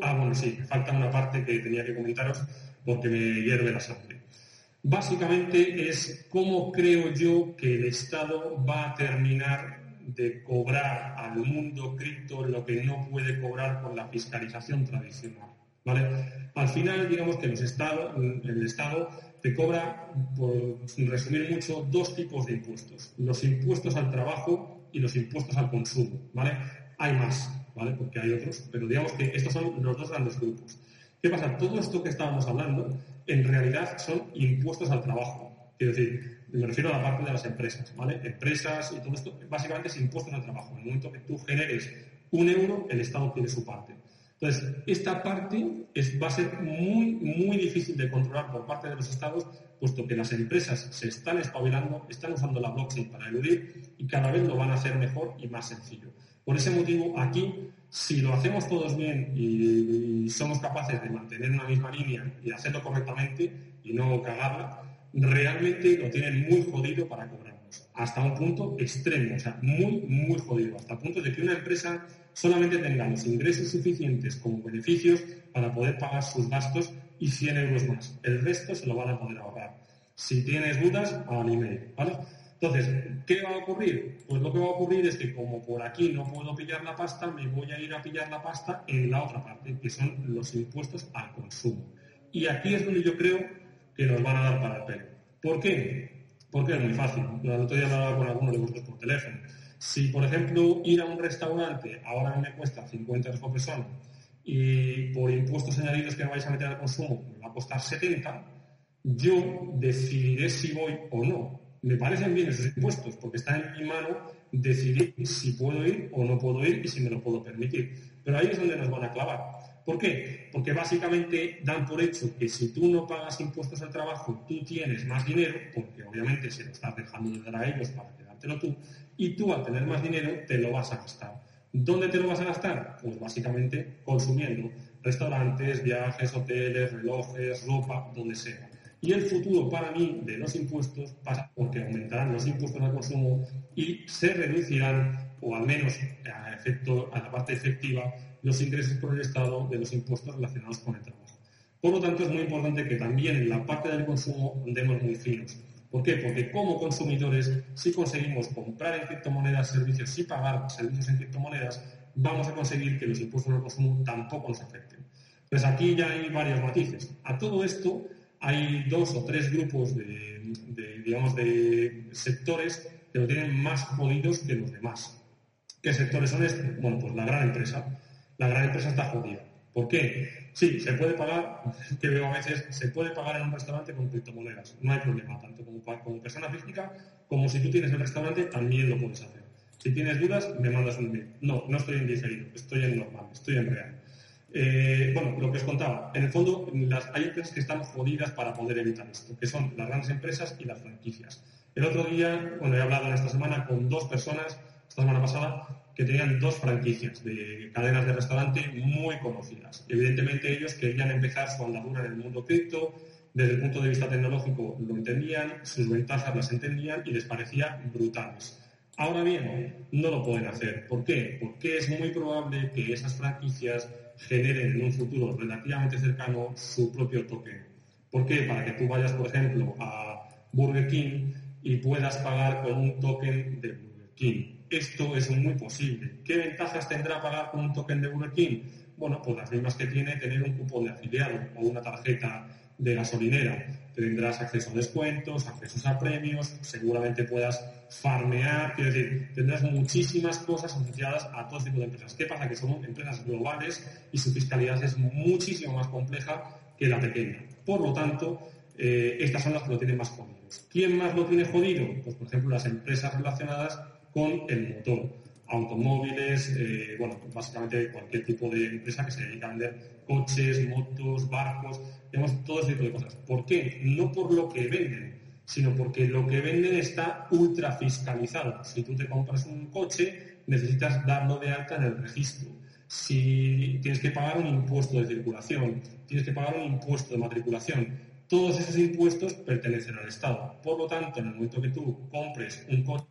ah, bueno, sí, me falta una parte que tenía que comentaros porque me hierve la sangre. Básicamente es cómo creo yo que el Estado va a terminar de cobrar al mundo cripto lo que no puede cobrar con la fiscalización tradicional. ¿vale? Al final, digamos que el Estado te cobra, por resumir mucho, dos tipos de impuestos. Los impuestos al trabajo y los impuestos al consumo. ¿vale? Hay más, ¿vale? porque hay otros, pero digamos que estos son los dos grandes grupos. ¿Qué pasa? Todo esto que estábamos hablando, en realidad son impuestos al trabajo. Quiero decir, me refiero a la parte de las empresas, ¿vale? Empresas y todo esto, básicamente es impuestos al trabajo. En el momento que tú generes un euro, el Estado tiene su parte. Entonces, esta parte va a ser muy, muy difícil de controlar por parte de los Estados, puesto que las empresas se están espabilando, están usando la blockchain para eludir y cada vez lo van a hacer mejor y más sencillo. Por ese motivo, aquí, si lo hacemos todos bien y, y somos capaces de mantener una misma línea y hacerlo correctamente y no cagarla, realmente lo tienen muy jodido para cobrarnos, hasta un punto extremo, o sea, muy, muy jodido, hasta punto de que una empresa solamente tenga los ingresos suficientes como beneficios para poder pagar sus gastos y 100 euros más. El resto se lo van a poder ahorrar. Si tienes dudas, al email, ¿vale? Entonces, ¿qué va a ocurrir? Pues lo que va a ocurrir es que como por aquí no puedo pillar la pasta, me voy a ir a pillar la pasta en la otra parte, que son los impuestos al consumo. Y aquí es donde yo creo que nos van a dar para el pelo. ¿Por qué? Porque es muy fácil. El otro día hablaba con algunos de vosotros por teléfono. Si, por ejemplo, ir a un restaurante ahora me cuesta 50 euros por persona y por impuestos añadidos que me vais a meter al consumo va a costar 70, yo decidiré si voy o no. Me parecen bien esos impuestos porque está en mi mano decidir si puedo ir o no puedo ir y si me lo puedo permitir. Pero ahí es donde nos van a clavar. ¿Por qué? Porque básicamente dan por hecho que si tú no pagas impuestos al trabajo, tú tienes más dinero, porque obviamente se lo estás dejando de dar a ellos para quedártelo tú, y tú al tener más dinero te lo vas a gastar. ¿Dónde te lo vas a gastar? Pues básicamente consumiendo restaurantes, viajes, hoteles, relojes, ropa, donde sea. Y el futuro para mí de los impuestos pasa porque aumentarán los impuestos al consumo y se reducirán o al menos a, efecto, a la parte efectiva, los ingresos por el Estado de los impuestos relacionados con el trabajo. Por lo tanto, es muy importante que también en la parte del consumo andemos muy finos. ¿Por qué? Porque como consumidores, si conseguimos comprar en criptomonedas servicios y pagar servicios en criptomonedas, vamos a conseguir que los impuestos al consumo tampoco nos afecten. Pues aquí ya hay varios matices. A todo esto hay dos o tres grupos de, digamos, de sectores que lo tienen más jodidos que los demás. ¿Qué sectores son estos? Bueno, pues la gran empresa. La gran empresa está jodida. ¿Por qué? Sí, se puede pagar, que veo a veces, se puede pagar en un restaurante con criptomonedas. No hay problema, tanto como, como persona física como si tú tienes el restaurante, también lo puedes hacer. Si tienes dudas, me mandas un email. No, no estoy en diferido, estoy en normal, estoy en real. Eh, bueno, lo que os contaba, en el fondo las, hay empresas que están jodidas para poder evitar esto, que son las grandes empresas y las franquicias. El otro día, bueno, he hablado en esta semana con dos personas, esta semana pasada, que tenían dos franquicias de cadenas de restaurante muy conocidas. Evidentemente ellos querían empezar su andadura en el mundo cripto, desde el punto de vista tecnológico lo entendían, sus ventajas las entendían y les parecía brutales. Ahora bien, no lo pueden hacer. ¿Por qué? Porque es muy probable que esas franquicias generen en un futuro relativamente cercano su propio token. ¿Por qué? Para que tú vayas, por ejemplo, a Burger King y puedas pagar con un token de Burger King esto es muy posible. ¿Qué ventajas tendrá pagar con un token de Burger King? Bueno, pues las mismas que tiene tener un cupón de afiliado o una tarjeta de gasolinera. Tendrás acceso a descuentos, accesos a premios, seguramente puedas farmear, quiero decir, tendrás muchísimas cosas asociadas a todo tipo de empresas. ¿Qué pasa? Que son empresas globales y su fiscalidad es muchísimo más compleja que la pequeña. Por lo tanto, eh, estas son las que lo tienen más jodido. ¿Quién más lo tiene jodido? Pues, por ejemplo, las empresas relacionadas con el motor. Automóviles, eh, bueno, básicamente cualquier tipo de empresa que se dedica a vender coches, motos, barcos, tenemos todo ese tipo de cosas. ¿Por qué? No por lo que venden, sino porque lo que venden está ultra fiscalizado. Si tú te compras un coche, necesitas darlo de alta en el registro. Si tienes que pagar un impuesto de circulación, tienes que pagar un impuesto de matriculación, todos esos impuestos pertenecen al Estado. Por lo tanto, en el momento que tú compres un coche,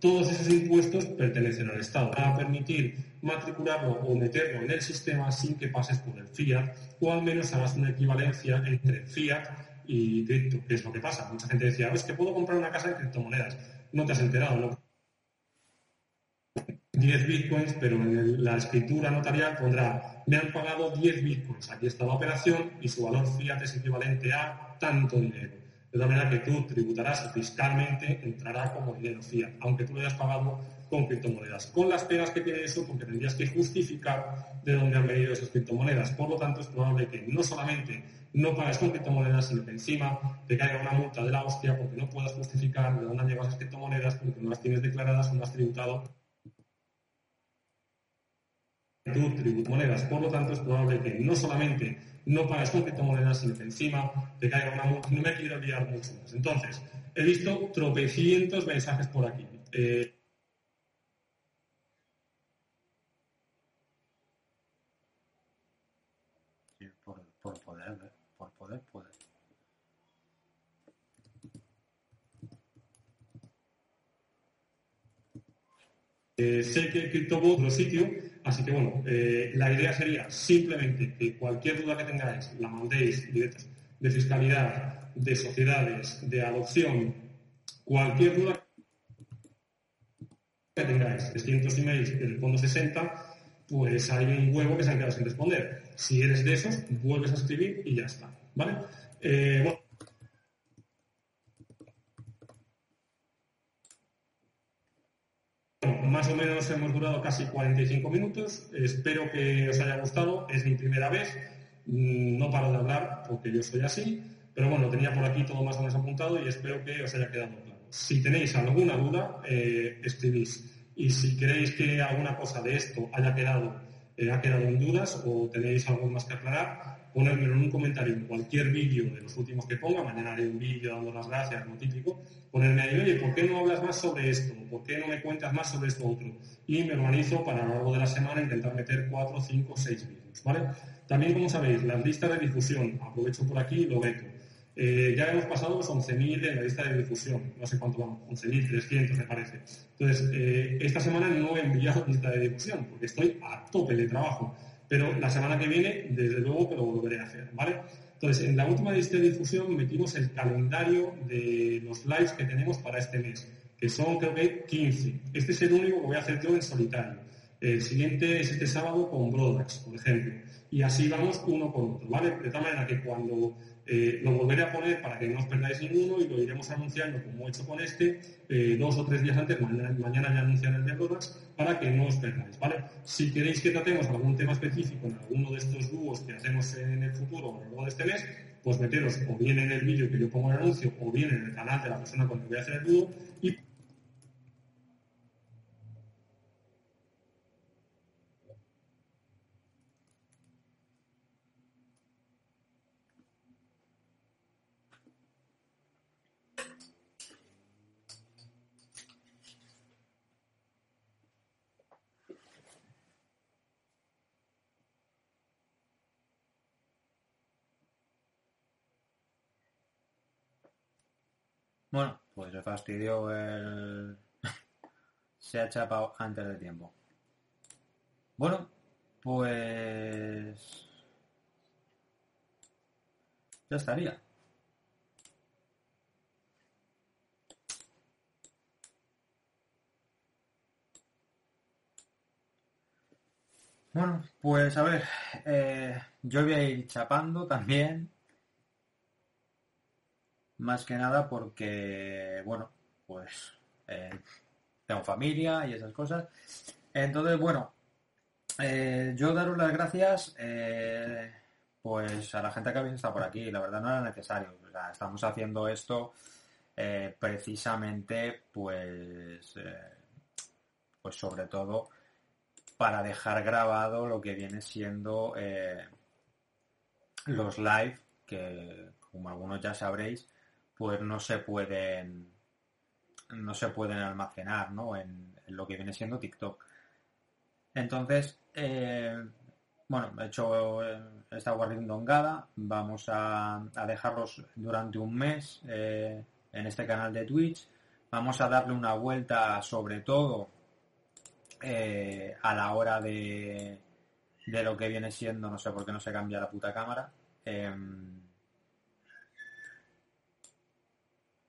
Todos esos impuestos pertenecen al Estado. Va a permitir matricularlo o meterlo en el sistema sin que pases por el fiat o al menos hagas una equivalencia entre fiat y cripto, que es lo que pasa. Mucha gente decía, es que puedo comprar una casa de criptomonedas. No te has enterado, ¿no? 10 bitcoins, pero en la escritura notarial pondrá, me han pagado 10 bitcoins. Aquí está la operación y su valor fiat es equivalente a tanto dinero. De tal manera que tú tributarás fiscalmente entrará como dinero fiat, aunque tú lo hayas pagado con criptomonedas. Con las pegas que tiene eso, porque tendrías que justificar de dónde han venido esas criptomonedas. Por lo tanto, es probable que no solamente no pagues con criptomonedas, sino que encima te caiga una multa de la hostia porque no puedas justificar de dónde han llegado esas criptomonedas porque no las tienes declaradas no has tributado criptomonedas. Por lo tanto, es probable que no solamente no pagues con criptomonedas, sino que encima te caiga una multa. No me quiero olvidar mucho más. Entonces, he visto tropecientos mensajes por aquí. Eh, por, por, poder, por poder, poder. Eh, sé que CryptoBot, otro sitio, Así que bueno, eh, la idea sería simplemente que cualquier duda que tengáis la mandéis directos de fiscalidad, de sociedades, de adopción, cualquier duda que tengáis, 300 emails del fondo 60, pues hay un huevo que se han quedado sin responder. Si eres de esos, vuelves a escribir y ya está. ¿Vale? Eh, más o menos hemos durado casi 45 minutos. Espero que os haya gustado. Es mi primera vez. Mm, no paro de hablar porque yo soy así. Pero bueno, tenía por aquí todo más o menos apuntado y espero que os haya quedado claro. Si tenéis alguna duda, eh, escribís. Y si queréis que alguna cosa de esto haya quedado, eh, ha quedado en dudas o tenéis algo más que aclarar, ponérmelo en un comentario en cualquier vídeo de los últimos que ponga, mañana haré un vídeo dando las gracias, lo típico, ponerme ahí, oye, ¿por qué no hablas más sobre esto? ¿Por qué no me cuentas más sobre esto otro? Y me organizo para a lo largo de la semana intentar meter cuatro, cinco, seis vídeos, ¿vale? También, como sabéis, las listas de difusión, aprovecho por aquí y lo veto. Eh, ya hemos pasado los 11.000 en la lista de difusión, no sé cuánto vamos, 11.300 me parece. Entonces, eh, esta semana no he enviado lista de difusión porque estoy a tope de trabajo, pero la semana que viene, desde luego, que lo volveré a hacer, ¿vale? Entonces, en la última lista de difusión metimos el calendario de los lives que tenemos para este mes, que son creo que 15. Este es el único que voy a hacer yo en solitario. El siguiente es este sábado con Brodax, por ejemplo. Y así vamos uno por otro, ¿vale? De tal manera que cuando eh, lo volveré a poner para que no os perdáis ninguno y lo iremos anunciando como he hecho con este eh, dos o tres días antes, mañana, mañana ya anunciaré el de Brodax, para que no os perdáis, ¿vale? Si queréis que tratemos algún tema específico en alguno de estos dúos que hacemos en el futuro o a lo largo de este mes, pues meteros o bien en el vídeo que yo pongo el anuncio o bien en el canal de la persona con la que voy a hacer el dúo y Bueno, pues se fastidió el... se ha chapado antes de tiempo. Bueno, pues... Ya estaría. Bueno, pues a ver, eh, yo voy a ir chapando también. Más que nada porque, bueno, pues eh, tengo familia y esas cosas. Entonces, bueno, eh, yo daros las gracias eh, pues a la gente que habéis estado por aquí. La verdad no era necesario. O sea, estamos haciendo esto precisamente pues, pues sobre todo para dejar grabado lo que viene siendo los live que como algunos ya sabréis pues no se pueden no se pueden almacenar ¿no? en, lo que viene siendo TikTok. Entonces, eh, bueno, he hecho eh, esta guarrindongada. Vamos a, dejarlos durante un mes eh, en este canal de Twitch. Vamos a darle una vuelta sobre todo a la hora de, de lo que viene siendo, no sé por qué no se cambia la puta cámara. Em,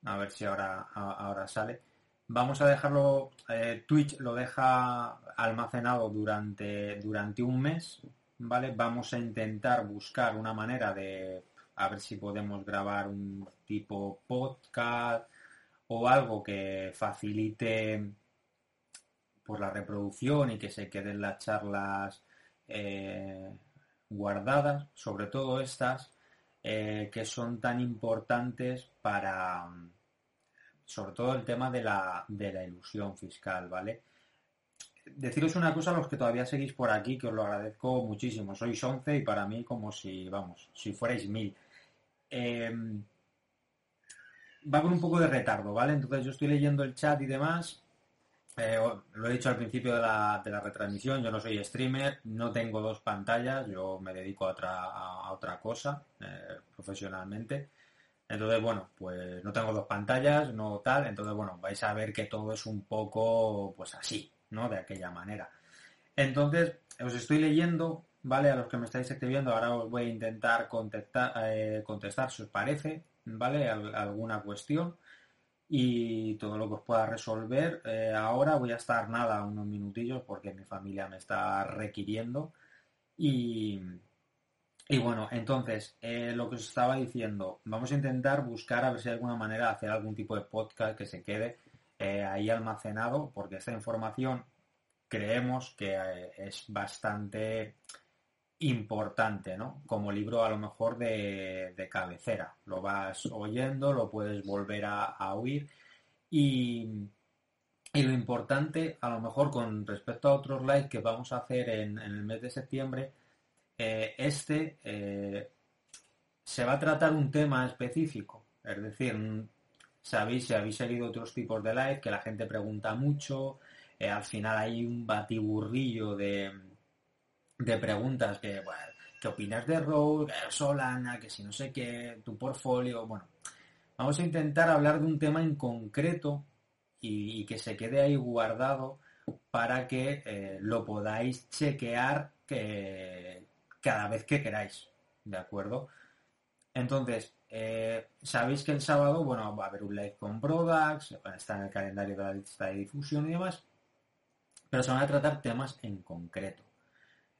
a ver si ahora, ahora sale. Vamos a dejarlo, eh, Twitch lo deja almacenado durante, durante un mes, ¿vale? Vamos a intentar buscar una manera de, a ver si podemos grabar un tipo podcast o algo que facilite pues la reproducción y que se queden las charlas eh, guardadas, sobre todo estas eh, que son tan importantes para, sobre todo el tema de la, de la ilusión fiscal, ¿vale? Deciros una cosa a los que todavía seguís por aquí, que os lo agradezco muchísimo. Sois 11 y para mí como si, vamos, si fuerais mil. Eh, va con un poco de retardo, ¿vale? Entonces yo estoy leyendo el chat y demás. Eh, lo he dicho al principio de la, de la retransmisión, yo no soy streamer, no tengo dos pantallas, yo me dedico a otra, a, otra cosa eh, profesionalmente. Entonces, bueno, pues no tengo dos pantallas, no tal, entonces, bueno, vais a ver que todo es un poco, pues así, ¿no? De aquella manera. Entonces, os estoy leyendo, ¿vale? A los que me estáis escribiendo, ahora os voy a intentar contestar, eh, contestar si os parece, ¿vale? Al- alguna cuestión y todo lo que os pueda resolver. Eh, ahora voy a estar nada, unos minutillos, porque mi familia me está requiriendo. Y, y bueno, entonces, eh, lo que os estaba diciendo, vamos a intentar buscar a ver si hay alguna manera de hacer algún tipo de podcast que se quede eh, ahí almacenado, porque esta información creemos que es bastante importante, ¿no? Como libro a lo mejor de, cabecera. Lo vas oyendo, lo puedes volver a, oír y, y lo importante, a lo mejor con respecto a otros live que vamos a hacer en, en el mes de septiembre, eh, este eh, se va a tratar un tema específico. Es decir, mm, sabéis, si habéis seguido otros tipos de live, que la gente pregunta mucho, eh, al final hay un batiburrillo de, de preguntas que, bueno, qué opinas de Rogue, Solana, que si no sé qué, tu portfolio, bueno. Vamos a intentar hablar de un tema en concreto y, que se quede ahí guardado para que eh, lo podáis chequear que, cada vez que queráis, ¿de acuerdo? Entonces, eh, sabéis que el sábado, bueno, va a haber un live con Products, está en el calendario de la lista de difusión y demás, pero se van a tratar temas en concreto.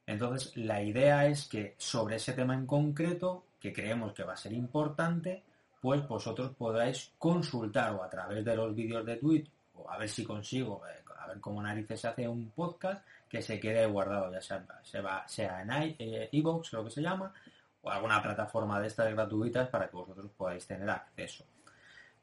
Entonces, la idea es que sobre ese tema en concreto, que creemos que va a ser importante, pues vosotros podáis consultar o a través de los vídeos de Twitch, o a ver si consigo, eh, a ver cómo narices hace un podcast que se quede guardado, ya sea, en iVoox, creo que se llama, o alguna plataforma de estas gratuitas para que vosotros podáis tener acceso.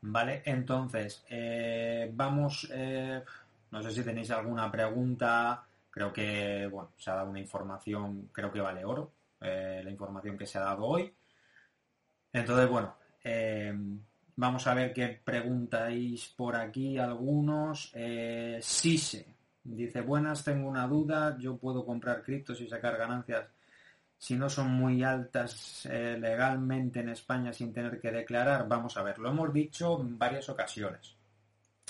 Vale, entonces, eh, vamos, eh, no sé si tenéis alguna pregunta, creo que, bueno, se ha dado una información, creo que vale oro, eh, la información que se ha dado hoy. Entonces, bueno, vamos a ver qué preguntáis por aquí algunos. Sise dice, buenas, tengo una duda, yo puedo comprar criptos y sacar ganancias si no son muy altas eh, legalmente en España sin tener que declarar, vamos a ver, lo hemos dicho en varias ocasiones,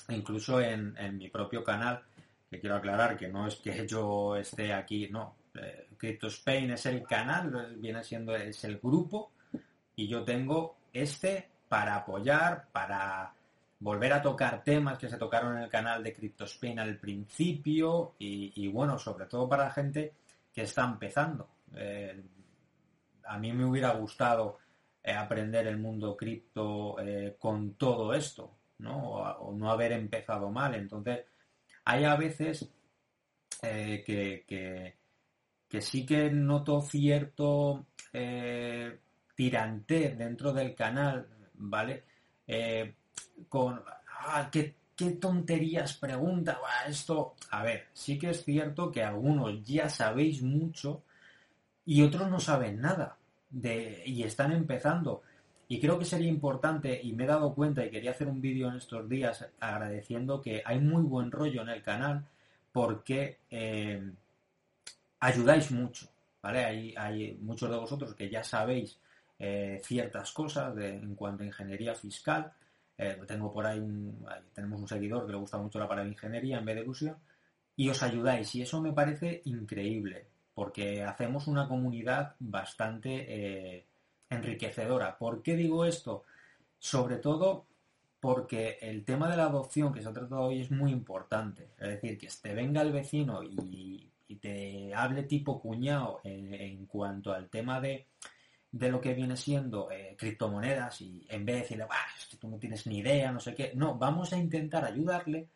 incluso en, mi propio canal, que quiero aclarar que no es que yo esté aquí, no, eh, Crypto Spain es el canal, viene siendo, es el grupo, y yo tengo este para apoyar, para volver a tocar temas que se tocaron en el canal de Crypto Spain al principio, y, bueno, sobre todo para la gente que está empezando eh, a mí me hubiera gustado eh, aprender el mundo cripto eh, con todo esto, ¿no? O, no haber empezado mal. Entonces, hay a veces que, que, sí que noto cierto tirante dentro del canal, ¿vale? con, ah, ¿qué, qué tonterías pregunta, esto, a ver, sí que es cierto que algunos ya sabéis mucho, y otros no saben nada de, y están empezando. Y creo que sería importante, y me he dado cuenta y quería hacer un vídeo en estos días agradeciendo que hay muy buen rollo en el canal porque eh, ayudáis mucho, ¿vale? Hay, hay, muchos de vosotros que ya sabéis eh, ciertas cosas en cuanto a ingeniería fiscal. Eh, tengo por ahí, un, tenemos un seguidor que le gusta mucho la palabra ingeniería en vez de ilusión y os ayudáis y eso me parece increíble porque hacemos una comunidad bastante enriquecedora. ¿Por qué digo esto? Sobre todo porque el tema de la adopción que se ha tratado hoy es muy importante. Es decir, que te venga el vecino y, te hable tipo cuñado en, cuanto al tema de, lo que viene siendo eh, criptomonedas y en vez de decirle, es que tú no tienes ni idea, no sé qué, no, vamos a intentar ayudarle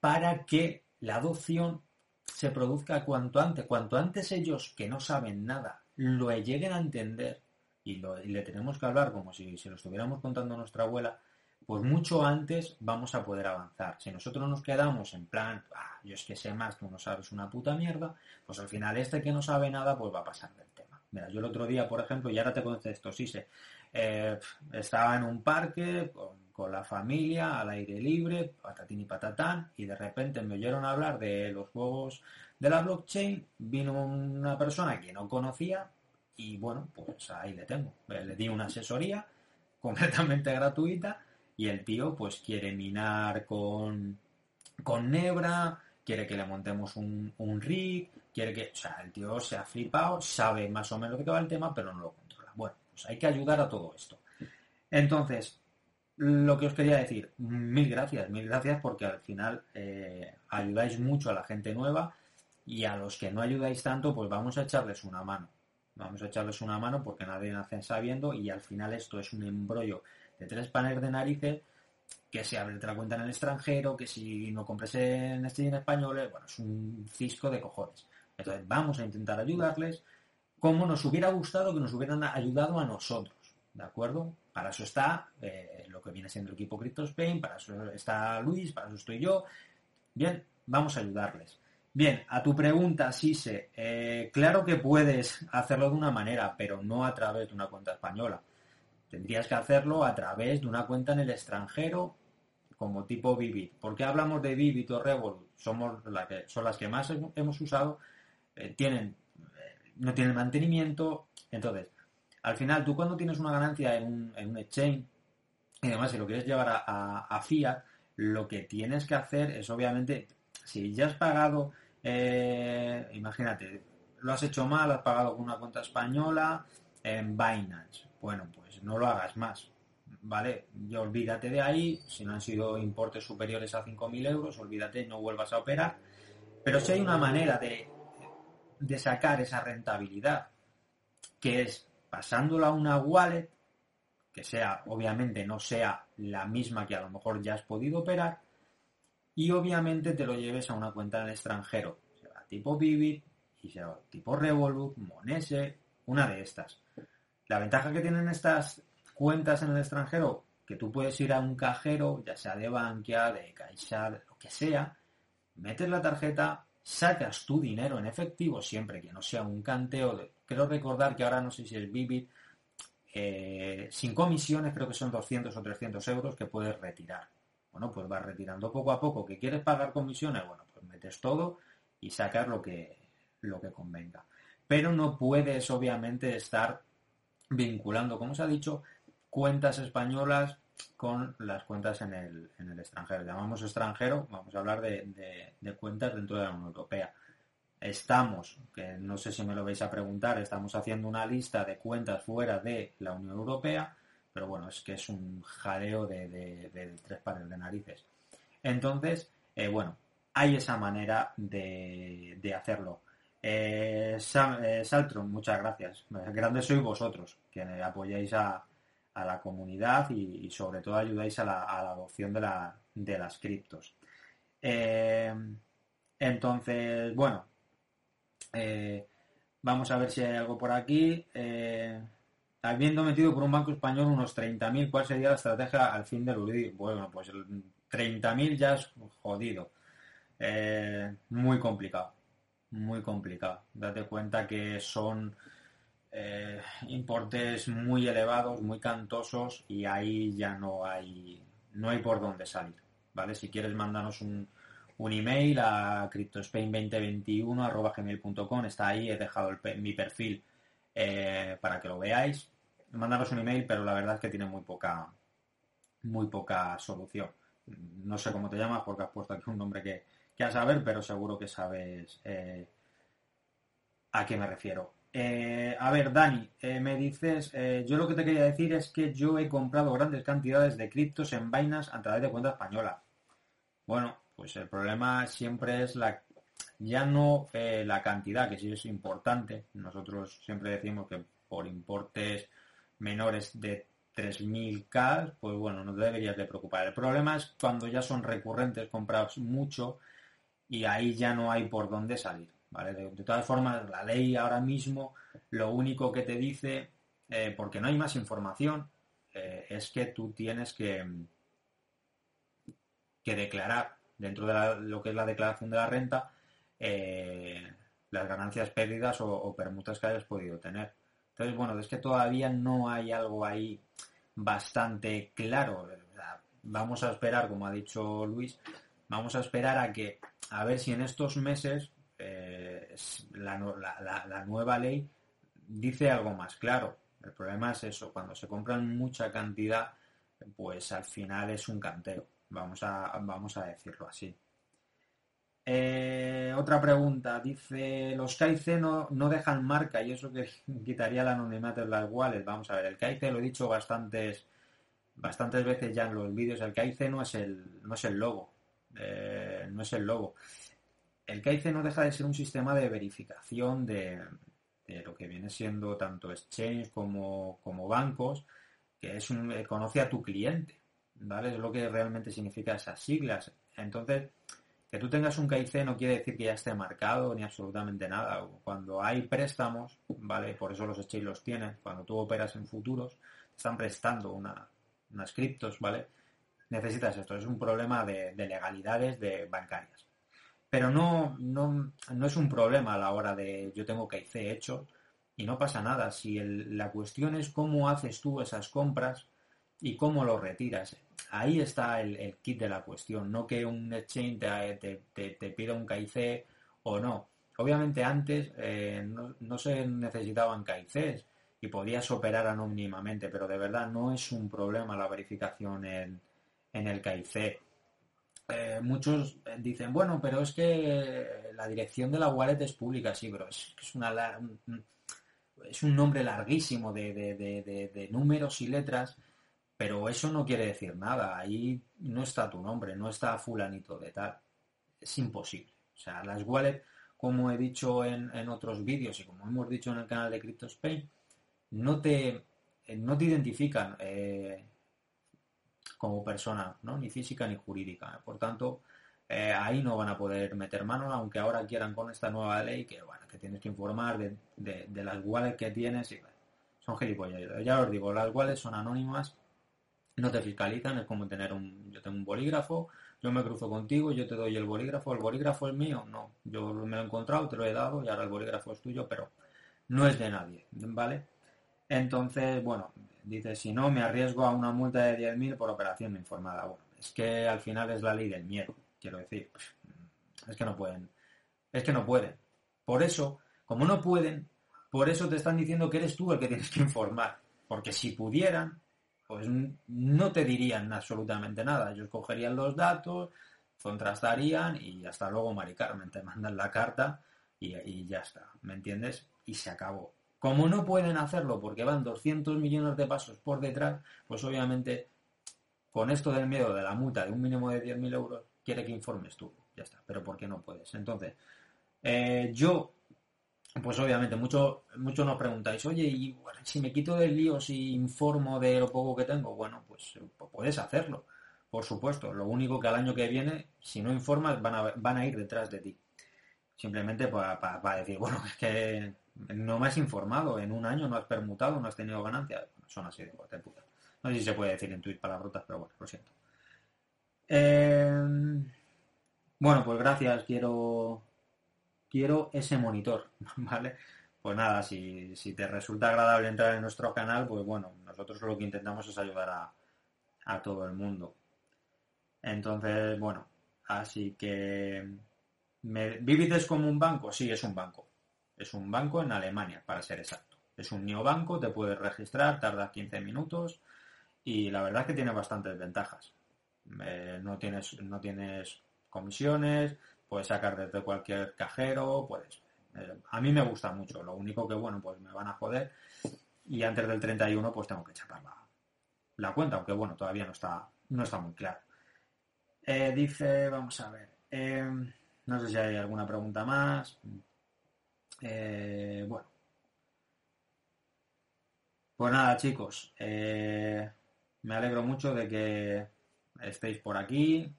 para que la adopción se produzca cuanto antes. Cuanto antes ellos, que no saben nada, lo lleguen a entender y, le tenemos que hablar como si se lo estuviéramos contando a nuestra abuela, pues mucho antes vamos a poder avanzar. Si nosotros nos quedamos en plan, ah, yo es que sé más, tú no sabes una puta mierda, pues al final este que no sabe nada, pues va a pasar del tema. Mira, yo el otro día, por ejemplo, y ahora te esto sí sé, eh, estaba en un parque con la familia, al aire libre, patatín y patatán, y de repente me oyeron hablar de los juegos de la blockchain, vino una persona que no conocía y bueno, pues ahí le tengo. Le di una asesoría completamente gratuita y el tío pues quiere minar con, con Nebra, quiere que le montemos un, un rig, quiere que... O sea, el tío se ha flipado, sabe más o menos de qué va el tema, pero no lo controla. Bueno, pues hay que ayudar a todo esto. Entonces, lo que os quería decir, mil gracias, mil gracias porque al final eh, ayudáis mucho a la gente nueva y a los que no ayudáis tanto, pues vamos a echarles una mano. Vamos a echarles una mano porque nadie nace sabiendo y al final esto es un embrollo de tres paneles de narices que si abres la cuenta en el extranjero, que si no compres en este en español, eh, bueno, es un cisco de cojones. Entonces vamos a intentar ayudarles como nos hubiera gustado que nos hubieran ayudado a nosotros, ¿de acuerdo? Para eso está eh, lo que viene siendo el equipo Crypto Spain, para eso está Luis, para eso estoy yo. Bien, vamos a ayudarles. Bien, a tu pregunta, Sise, eh, claro que puedes hacerlo de una manera, pero no a través de una cuenta española. Tendrías que hacerlo a través de una cuenta en el extranjero como tipo Vivid. ¿Por qué hablamos de Vivid o Revolut? Somos que, son las que más hemos usado. Eh, tienen, no tienen mantenimiento, Entonces, al final, tú cuando tienes una ganancia en un, en un exchange, y además si lo quieres llevar a, a, fiat, lo que tienes que hacer es obviamente, si ya has pagado, eh, imagínate, lo has hecho mal, has pagado con una cuenta española en Binance. Bueno, pues no lo hagas más. ¿Vale? Y olvídate de ahí, si no han sido importes superiores a 5.000 euros, olvídate, no vuelvas a operar. Pero si hay una manera de, de sacar esa rentabilidad, que es pasándola a una wallet, que sea, obviamente, no sea la misma que a lo mejor ya has podido operar, y obviamente te lo lleves a una cuenta en el extranjero, sea tipo Vivid, y sea tipo Revolut, Monese, una de estas. La ventaja que tienen estas cuentas en el extranjero, que tú puedes ir a un cajero, ya sea de Bankia, de Caixa, de lo que sea, metes la tarjeta, sacas tu dinero en efectivo siempre que no sea un canteo. De, creo recordar que ahora no sé si es Vivid, eh, sin comisiones creo que son 200 o 300 euros que puedes retirar. Bueno, pues vas retirando poco a poco. ¿Que quieres pagar comisiones? Bueno, pues metes todo y sacas lo que, lo que convenga. Pero no puedes obviamente estar vinculando, como se ha dicho, cuentas españolas con las cuentas en el, en el extranjero. Llamamos extranjero, vamos a hablar de, cuentas dentro de la Unión Europea. Estamos, que no sé si me lo vais a preguntar, estamos haciendo una lista de cuentas fuera de la Unión Europea, pero bueno, es que es un jaleo de, tres pares de narices. Entonces, eh, bueno, hay esa manera de, hacerlo. Eh, eh, Saltron, muchas gracias. Grandes sois vosotros, que apoyáis a, a la comunidad y, sobre todo ayudáis a la, adopción de, la, de las criptos. Entonces, bueno, vamos a ver si hay algo por aquí. Eh, habiendo metido por un banco español unos 30.000, ¿cuál sería la estrategia al fin del UDI? Bueno, pues 30.000 ya es jodido. muy complicado. Muy complicado. Date cuenta que son eh, importes muy elevados, muy cantosos y ahí ya no hay no hay por dónde salir, ¿vale? Si quieres mandarnos un, un email a cryptospain2021 está ahí, he dejado mi perfil eh, para que lo veáis. Mandaros un email, pero la verdad es que tiene muy poca muy poca solución. No sé cómo te llamas porque has puesto aquí un nombre que, que a saber, pero seguro que sabes eh, a qué me refiero. Eh, a ver, Dani, me dices, yo lo que te quería decir es que yo he comprado grandes cantidades de criptos en vainas a través de cuenta española. Bueno, pues el problema siempre es la ya no la cantidad, que sí es importante. Nosotros siempre decimos que por importes menores de 3.000K, pues bueno, no deberías de preocupar. El problema es cuando ya son recurrentes, comprados mucho y ahí ya no hay por dónde salir. De, todas formas, la ley ahora mismo lo único que te dice, eh, porque no hay más información, eh, es que tú tienes que, que declarar dentro de lo que es la declaración de la renta eh, las ganancias, pérdidas o, permutas que hayas podido tener. Entonces, bueno, es que todavía no hay algo ahí bastante claro. Vamos a esperar, como ha dicho Luis, vamos a esperar a que, a ver si en estos meses la, nueva ley dice algo más claro. El problema es eso, cuando se compran mucha cantidad, pues al final es un canteo. Vamos a, vamos a decirlo así. Eh, otra pregunta, dice, los KIC no, no, dejan marca y eso que quitaría el anonimato en las wallets. Vamos a ver, el KIC lo he dicho bastantes, bastantes veces ya en los vídeos, el KIC no es el, no es el logo, eh, no es el logo el KIC no deja de ser un sistema de verificación de, lo que viene siendo tanto exchange como, bancos, que es un, eh, conoce a tu cliente, ¿vale? Es lo que realmente significa esas siglas. Entonces, que tú tengas un KIC no quiere decir que ya esté marcado ni absolutamente nada. Cuando hay préstamos, ¿vale? Por eso los exchange los tienen. Cuando tú operas en futuros, te están prestando una, unas criptos, ¿vale? Necesitas esto. Es un problema de, de legalidades de bancarias. Pero no, no, no es un problema a la hora de yo tengo KIC hecho y no pasa nada. Si la cuestión es cómo haces tú esas compras y cómo lo retiras. Ahí está el, kit de la cuestión, no que un exchange te, te, pida un KIC o no. Obviamente antes eh, no, se necesitaban KICs, y podías operar anónimamente, pero de verdad no es un problema la verificación en, en el KIC. Eh, muchos dicen, bueno, pero es que la dirección de la wallet es pública, sí, pero es, es una, es un nombre larguísimo de, números y letras, pero eso no quiere decir nada. Ahí no está tu nombre, no está fulanito de tal. Es imposible. O sea, las wallets, como he dicho en, otros vídeos y como hemos dicho en el canal de CryptoSpain, no te, no te identifican eh, como persona, ¿no? ni física ni jurídica. Por tanto, eh, ahí no van a poder meter mano, aunque ahora quieran con esta nueva ley que, bueno, que tienes que informar de, las wallets que tienes y son gilipollas. Ya os digo, las wallets son anónimas, no te fiscalizan, es como tener un, yo tengo un bolígrafo, yo me cruzo contigo, yo te doy el bolígrafo, el bolígrafo es mío, no, yo me lo he encontrado, te lo he dado y ahora el bolígrafo es tuyo, pero no es de nadie, ¿vale? Entonces, bueno, dice, si no, me arriesgo a una multa de 10.000 por operación informada. Bueno, es que al final es la ley del miedo quiero decir. Es que no pueden. Es que no pueden. Por eso, como no pueden, por eso te están diciendo que eres tú el que tienes que informar. Porque si pudieran, pues no te dirían absolutamente nada. Ellos cogerían los datos, contrastarían y hasta luego, Mari Carmen, te mandan la carta y, ya está. ¿Me entiendes? Y se acabó. Como no pueden hacerlo porque van 200 millones de pasos por detrás, pues obviamente con esto del miedo de la multa de un mínimo de 10.000 euros, quiere que informes tú. Ya está. Pero ¿por qué no puedes? Entonces, eh, yo, pues obviamente, mucho, mucho nos preguntáis, oye, y si me quito del lío, si informo de lo poco que tengo, bueno, pues, pues puedes hacerlo. Por supuesto, lo único que al año que viene, si no informas, van a, van a ir detrás de ti. Simplemente para, decir, bueno, es que no me has informado, en un año no has permutado, no has tenido ganancias. son así de, puta. No sé si se puede decir en Twitch palabrotas, pero bueno, lo siento. Em, bueno, pues gracias, quiero, quiero ese monitor, ¿vale? Pues nada, si, te resulta agradable entrar en nuestro canal, pues bueno, nosotros lo que intentamos es ayudar a, todo el mundo. Entonces, bueno, así que... ¿me, ¿Vivites como un banco? Sí, es un banco. Es un banco en Alemania, para ser exacto. Es un neobanco, te puedes registrar, tarda 15 minutos y la verdad es que tiene bastantes ventajas. Eh, no, tienes, no tienes comisiones, puedes sacar desde cualquier cajero, puedes. Eh, a mí me gusta mucho, lo único que bueno, pues me van a joder y antes del 31 pues tengo que chapar la, cuenta, aunque bueno, todavía no está, no está muy claro. Eh, dice, vamos a ver, no sé si hay alguna pregunta más. bueno. Pues nada, chicos, me alegro mucho de que estéis por aquí,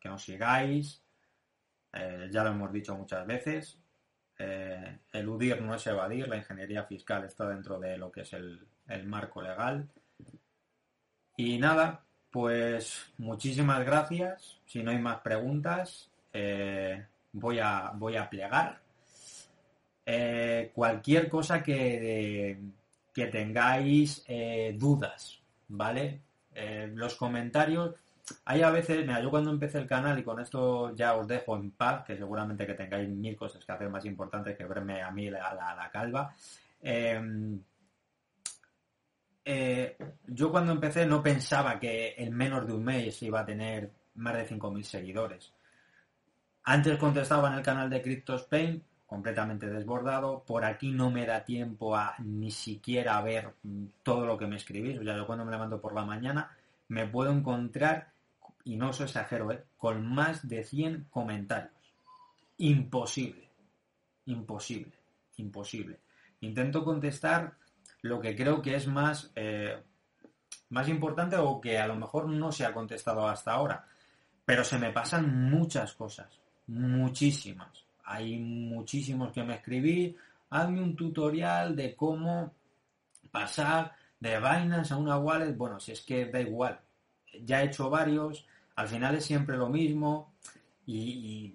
que nos sigáis. Eh, ya lo hemos dicho muchas veces. Eh, eludir no es evadir, la ingeniería fiscal está dentro de lo que es el, marco legal. Y nada, pues muchísimas gracias. Si no hay más preguntas, eh, voy, a, voy a plegar. cualquier cosa que, que tengáis dudas, ¿vale? los comentarios, hay a veces, mira, yo cuando empecé el canal y con esto ya os dejo en paz, que seguramente que tengáis mil cosas que hacer más importantes que verme a mí a la, calva. Em, eh, yo cuando empecé no pensaba que en menos de un mes iba a tener más de 5.000 seguidores. Antes contestaba en el canal de CryptoSpain, completamente desbordado. Por aquí no me da tiempo a ni siquiera ver todo lo que me escribís. O sea, yo cuando me levanto por la mañana me puedo encontrar y no os exagero, ¿eh? con más de 100 comentarios. Imposible, imposible, imposible. Intento contestar lo que creo que es más, eh, más importante o que a lo mejor no se ha contestado hasta ahora. Pero se me pasan muchas cosas, muchísimas. Hay muchísimos que me escribí, hazme un tutorial de cómo pasar de vainas a una wallet. Bueno, si es que da igual. Ya he hecho varios, al final es siempre lo mismo y,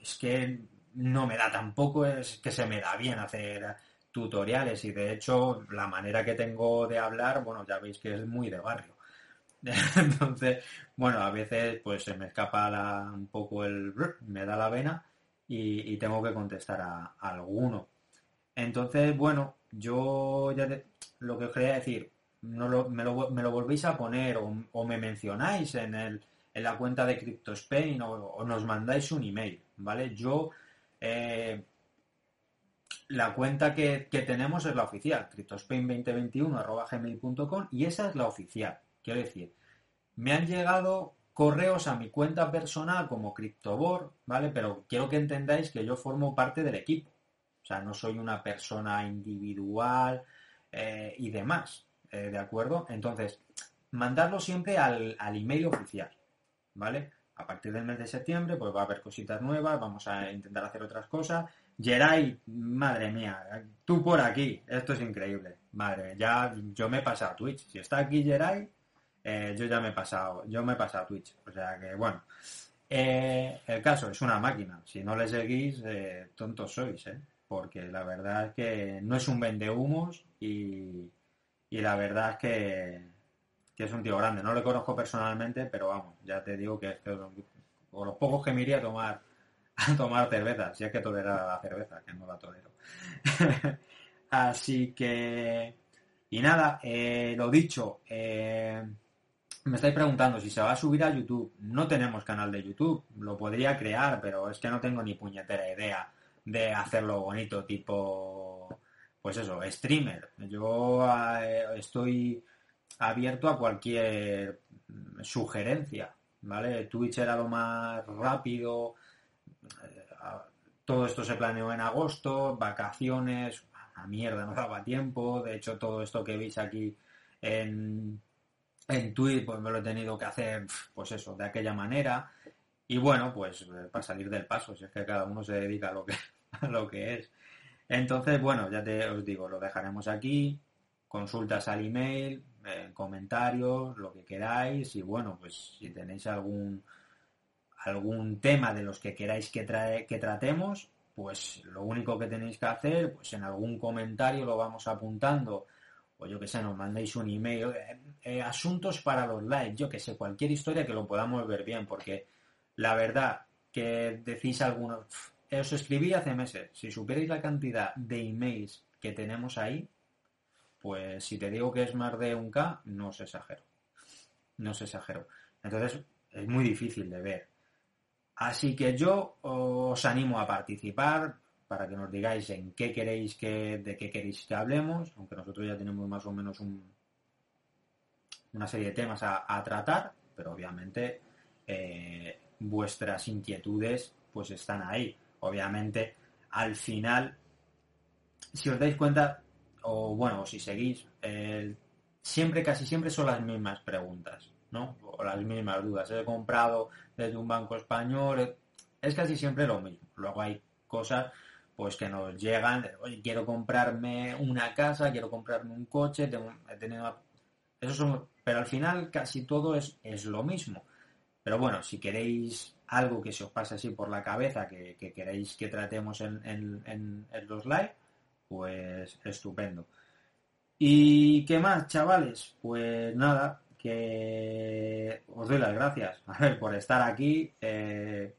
es que no me da tampoco, es que se me da bien hacer tutoriales y de hecho la manera que tengo de hablar, bueno, ya veis que es muy de barrio. Entonces, bueno, a veces pues se me escapa un poco el... me da la vena y, tengo que contestar a, alguno. Entonces, bueno, yo ya lo que os quería decir, no lo, me, lo, me, lo, volvéis a poner o, me mencionáis en, el, en la cuenta de CryptoSpain o, o nos mandáis un email, ¿vale? Yo, eh, la cuenta que, que, tenemos es la oficial, cryptospain2021.gmail.com y esa es la oficial. Quiero decir, me han llegado correos a mi cuenta personal como CryptoBor, ¿vale? Pero quiero que entendáis que yo formo parte del equipo. O sea, no soy una persona individual eh, y demás, eh, ¿de acuerdo? Entonces, mandarlo siempre al, al, email oficial, ¿vale? A partir del mes de septiembre, pues va a haber cositas nuevas, vamos a intentar hacer otras cosas. Geray, madre mía, tú por aquí, esto es increíble, madre, ya yo me he pasado a Twitch. Si está aquí Geray, eh, yo ya me he pasado, yo me he pasado a Twitch. O sea que, bueno, el caso es una máquina. Si no le seguís, tontos sois, ¿eh? porque la verdad es que no es un vendehumos y, y la verdad es que, es un tío grande. No le conozco personalmente, pero vamos, ya te digo que es que por los pocos que me iría a tomar a tomar cerveza, si es que tolera la cerveza, que no la tolero. Así que, y nada, eh, lo dicho, eh, me estáis preguntando si se va a subir a YouTube. No tenemos canal de YouTube, lo podría crear, pero es que no tengo ni puñetera idea de hacerlo bonito, tipo, pues eso, streamer. Yo eh, estoy abierto a cualquier sugerencia, ¿vale? Twitch era lo más rápido, eh, todo esto se planeó en agosto, vacaciones, a mierda, no daba tiempo, de hecho todo esto que veis aquí en, en Twitch, pues me lo he tenido que hacer, pues eso, de aquella manera. Y bueno, pues eh, para salir del paso, si es que cada uno se dedica a lo que, lo que es. Entonces, bueno, ya te os digo, lo dejaremos aquí, consultas al email, eh, comentarios, lo que queráis y bueno, pues si tenéis algún algún tema de los que queráis que, trae, que tratemos, pues lo único que tenéis que hacer, pues en algún comentario lo vamos apuntando o yo que sé, nos mandéis un email, eh, eh, asuntos para los likes, yo que sé, cualquier historia que lo podamos ver bien, porque la verdad que decís algunos, os escribí hace meses. Si supierais la cantidad de emails que tenemos ahí, pues si te digo que es más de un K, no os exagero. No os exagero. Entonces, es muy difícil de ver. Así que yo os animo a participar para que nos digáis en qué queréis que, de qué queréis que hablemos, aunque nosotros ya tenemos más o menos un, una serie de temas a, tratar, pero obviamente eh, vuestras inquietudes pues están ahí obviamente, al final, si os dais cuenta, o bueno, si seguís, siempre, casi siempre son las mismas preguntas, ¿no? O las mismas dudas. He comprado desde un banco español, es casi siempre lo mismo. Luego hay cosas pues que nos llegan, oye, quiero comprarme una casa, quiero comprarme un coche, tengo, he. Eso son, pero al final casi todo es, es lo mismo. Pero bueno, si queréis algo que se os pase así por la cabeza, que, queréis que tratemos en, los live, pues estupendo. ¿Y qué más, chavales? Pues nada, que os doy las gracias a por estar aquí. Eh,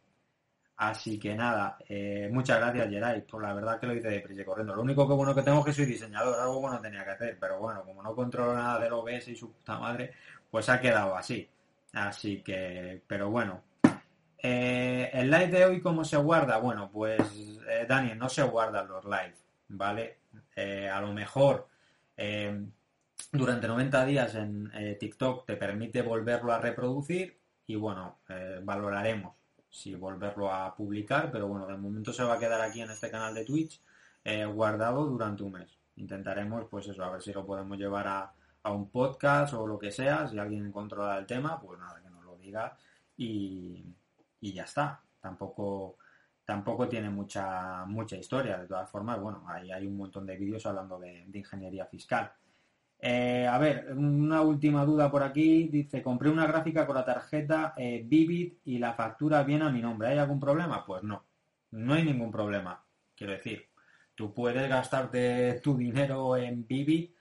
así que nada, eh, muchas gracias, Geray, por la verdad que lo hice de prisa corriendo. Lo único que bueno que tengo es que soy diseñador, algo bueno tenía que hacer, pero bueno, como no controlo nada del OBS y su puta madre, pues ha quedado así. Así que, pero bueno, eh, el live de hoy, ¿cómo se guarda? Bueno, pues Daniel, no se guardan los live, ¿vale? Eh, a lo mejor durante 90 días en TikTok te permite volverlo a reproducir y bueno, valoraremos si volverlo a publicar, pero bueno, de momento se va a quedar aquí en este canal de Twitch guardado durante un mes. Intentaremos, pues eso, a ver si lo podemos llevar a, a un podcast o lo que sea, si alguien controla el tema, pues nada, que nos lo diga y, y ya está. Tampoco, tampoco tiene mucha, mucha historia. De todas formas, bueno, ahí hay un montón de vídeos hablando de, ingeniería fiscal. Eh, a ver, una última duda por aquí. Dice, compré una gráfica con la tarjeta eh, Vivid y la factura viene a mi nombre. ¿Hay algún problema? Pues no, no hay ningún problema. Quiero decir, tú puedes gastarte tu dinero en Vivid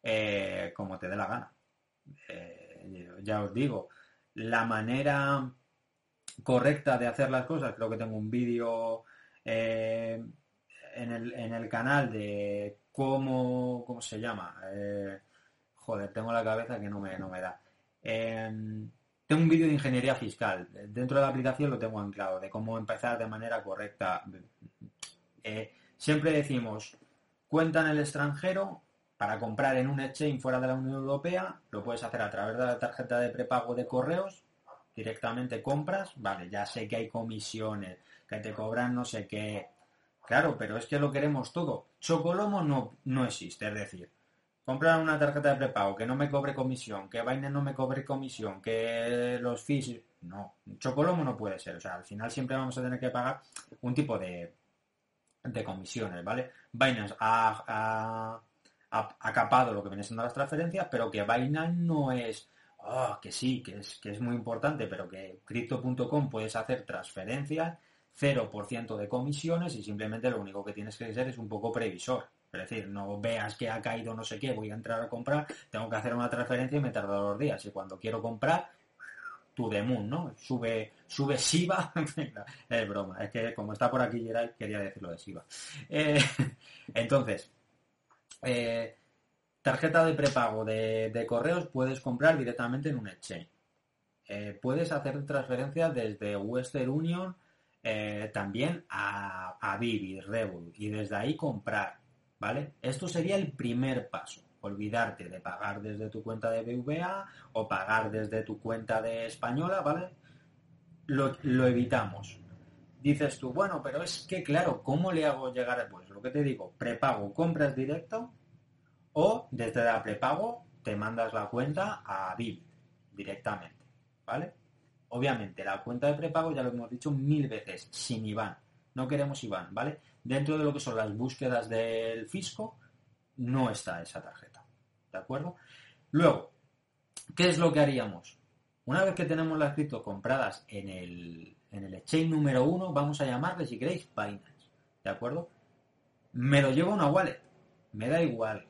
eh, como te dé la gana. ya os digo, la manera correcta de hacer las cosas. Creo que tengo un vídeo eh, en el, en el canal de cómo, ¿cómo se llama? Eh, joder, tengo la cabeza que no me, no me da. Em, tengo un vídeo de ingeniería fiscal. Dentro de la aplicación lo tengo anclado, de cómo empezar de manera correcta. Eh, siempre decimos, cuenta en el extranjero, para comprar en un exchange fuera de la Unión Europea, lo puedes hacer a través de la tarjeta de prepago de correos, directamente compras, vale, ya sé que hay comisiones, que te cobran no sé qué. Claro, pero es que lo queremos todo. Chocolomo no, no existe, es decir, comprar una tarjeta de prepago que no me cobre comisión, que Binance no me cobre comisión, que los fees... No, Chocolomo no puede ser. O sea, al final siempre vamos a tener que pagar un tipo de, de comisiones, ¿vale? Binance ha, ha, capado lo que viene siendo las transferencias, pero que Binance no es... Oh, que sí, que es, que es muy importante, pero que Crypto.com puedes hacer transferencias, 0% de comisiones y simplemente lo único que tienes que ser es un poco previsor. Es decir, no veas que ha caído no sé qué, voy a entrar a comprar, tengo que hacer una transferencia y me tarda dos días. Y cuando quiero comprar, tu demun, ¿no? Sube, sube Siva. es broma, es que como está por aquí Geray, quería decirlo de Siva. Eh, entonces, eh, tarjeta de prepago de, correos puedes comprar directamente en un exchange. Eh, puedes hacer transferencias desde Western Union también a, a Vivi, Revolut, y desde ahí comprar. ¿vale? Esto sería el primer paso. Olvidarte de pagar desde tu cuenta de BVA o pagar desde tu cuenta de española, ¿vale? Lo, evitamos. Dices tú, bueno, pero es que claro, ¿cómo le hago llegar? Pues lo que te digo, prepago, compras directo o desde la prepago te mandas la cuenta a BIB directamente, ¿vale? Obviamente, la cuenta de prepago ya lo hemos dicho mil veces, sin IBAN. No queremos IBAN, ¿vale? dentro de lo que son las búsquedas del fisco, no está esa tarjeta. ¿De acuerdo? Luego, ¿qué es lo que haríamos? Una vez que tenemos las cripto compradas en el, en el exchange número uno, vamos a llamarle, si queréis, Binance. ¿De acuerdo? Me lo llevo a una wallet. Me da igual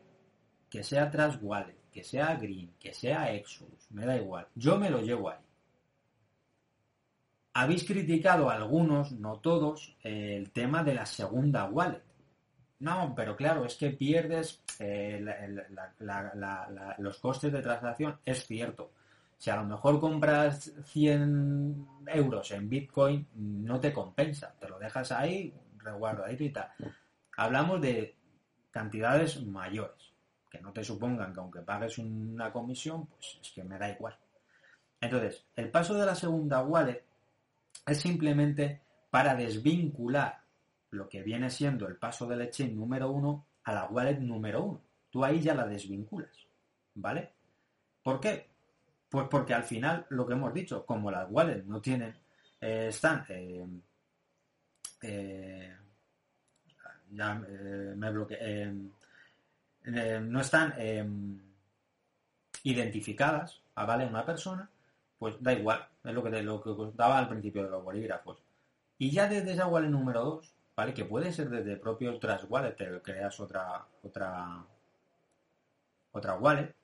que sea Trust Wallet, que sea Green, que sea Exodus. Me da igual. Yo me lo llevo ahí. Habéis criticado algunos, no todos, el tema de la segunda wallet. No, pero claro, es que pierdes eh, los costes de transacción. Es cierto. Si a lo mejor compras 100 euros en Bitcoin, no te compensa. Te lo dejas ahí, resguardadito y tal. Hablamos de cantidades mayores. Que no te supongan que aunque pagues una comisión, pues es que me da igual. Entonces, el paso de la segunda wallet es simplemente para desvincular lo que viene siendo el paso del exchange número uno a la wallet número uno. Tú ahí ya la desvinculas, ¿vale? ¿Por qué? Pues porque al final, lo que hemos dicho, como las wallets no tienen, eh, están, eh, eh, ya me bloqueé, no están identificadas, ¿vale? Una persona, pues da igual, es lo que, lo que daba al principio de los bolígrafos. Y ya desde esa wallet número 2, ¿vale? Que puede ser desde el propio Trust Wallet, te creas otra, otra, otra wallet,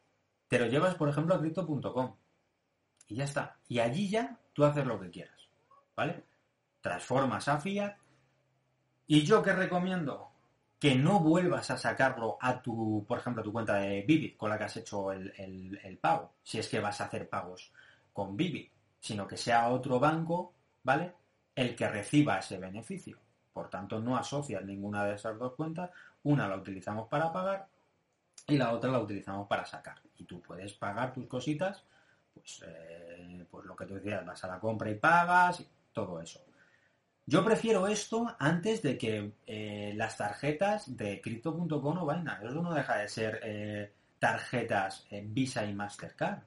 te lo llevas, por ejemplo, a crypto.com. Y ya está. Y allí ya tú haces lo que quieras, ¿vale? Transformas a fiat. Y yo que recomiendo que no vuelvas a sacarlo a tu, por ejemplo, a tu cuenta de Vivid con la que has hecho el, pago, si es que vas a hacer pagos con Vivid, sino que sea otro banco, ¿vale? El que reciba ese beneficio. Por tanto, no asocias ninguna de esas dos cuentas. Una la utilizamos para pagar y la otra la utilizamos para sacar. Y tú puedes pagar tus cositas, pues, eh, pues lo que tú decías, vas a la compra y pagas, todo eso. Yo prefiero esto antes de que eh, las tarjetas de Crypto.com o Binance. Eso no deja de ser eh, tarjetas Visa y Mastercard.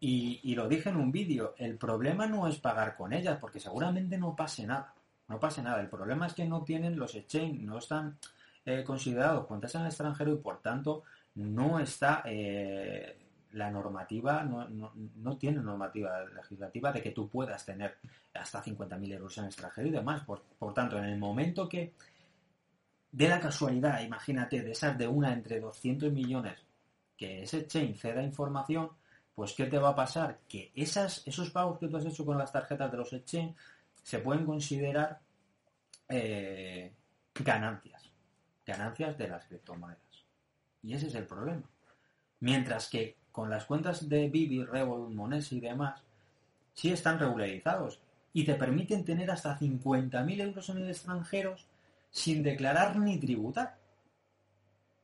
Y, lo dije en un vídeo, el problema no es pagar con ellas, porque seguramente no pase nada. No pase nada. El problema es que no tienen los exchange, no están eh, considerados cuentas en el extranjero y por tanto no está la normativa, no, no, tiene normativa legislativa de que tú puedas tener hasta 50.000 euros en extranjero y demás. Por, por tanto, en el momento que de la casualidad, imagínate, de esas de una entre 200 millones que ese chain ceda información, pues ¿qué te va a pasar? Que esas, esos pagos que tú has hecho con las tarjetas de los exchange se pueden considerar eh, ganancias. Ganancias de las criptomonedas. Y ese es el problema. Mientras que con las cuentas de Bibi, Revolut, Monesi y demás, sí están regularizados y te permiten tener hasta 50.000 euros en el extranjero sin declarar ni tributar.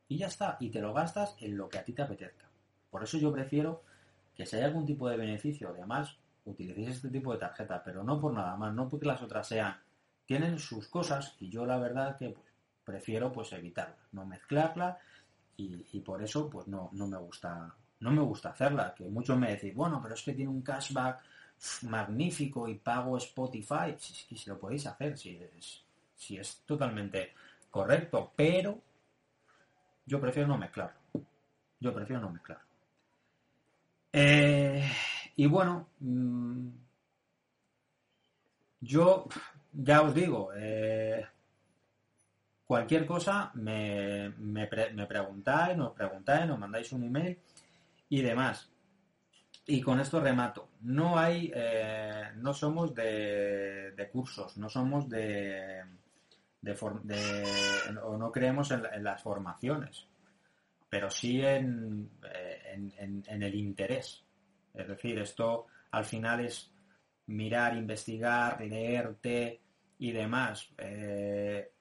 Y ya está, y te lo gastas en lo que a ti te apetezca. Por eso yo prefiero que si hay algún tipo de beneficio, además, utilicéis este tipo de tarjeta, pero no por nada más, no porque las otras sean, tienen sus cosas y yo la verdad que pues, prefiero pues evitarla, no mezclarla y, por eso pues no, no me gusta no me gusta hacerla, que muchos me decís, bueno, pero es que tiene un cashback magnífico y pago Spotify, si, si lo podéis hacer, si es, si es totalmente correcto, pero yo prefiero no mezclarlo. Yo prefiero no mezclarlo. Eh, y bueno, mm, yo ya os digo, eh, cualquier cosa me, me, me, preguntáis, nos preguntáis, nos mandáis un email y demás. Y con esto remato. No hay, eh, no somos de, de, cursos, no somos de, de, o no creemos en, las formaciones, pero sí en, en, en, el interés. Es decir, esto al final es mirar, investigar, leerte y demás. Eh,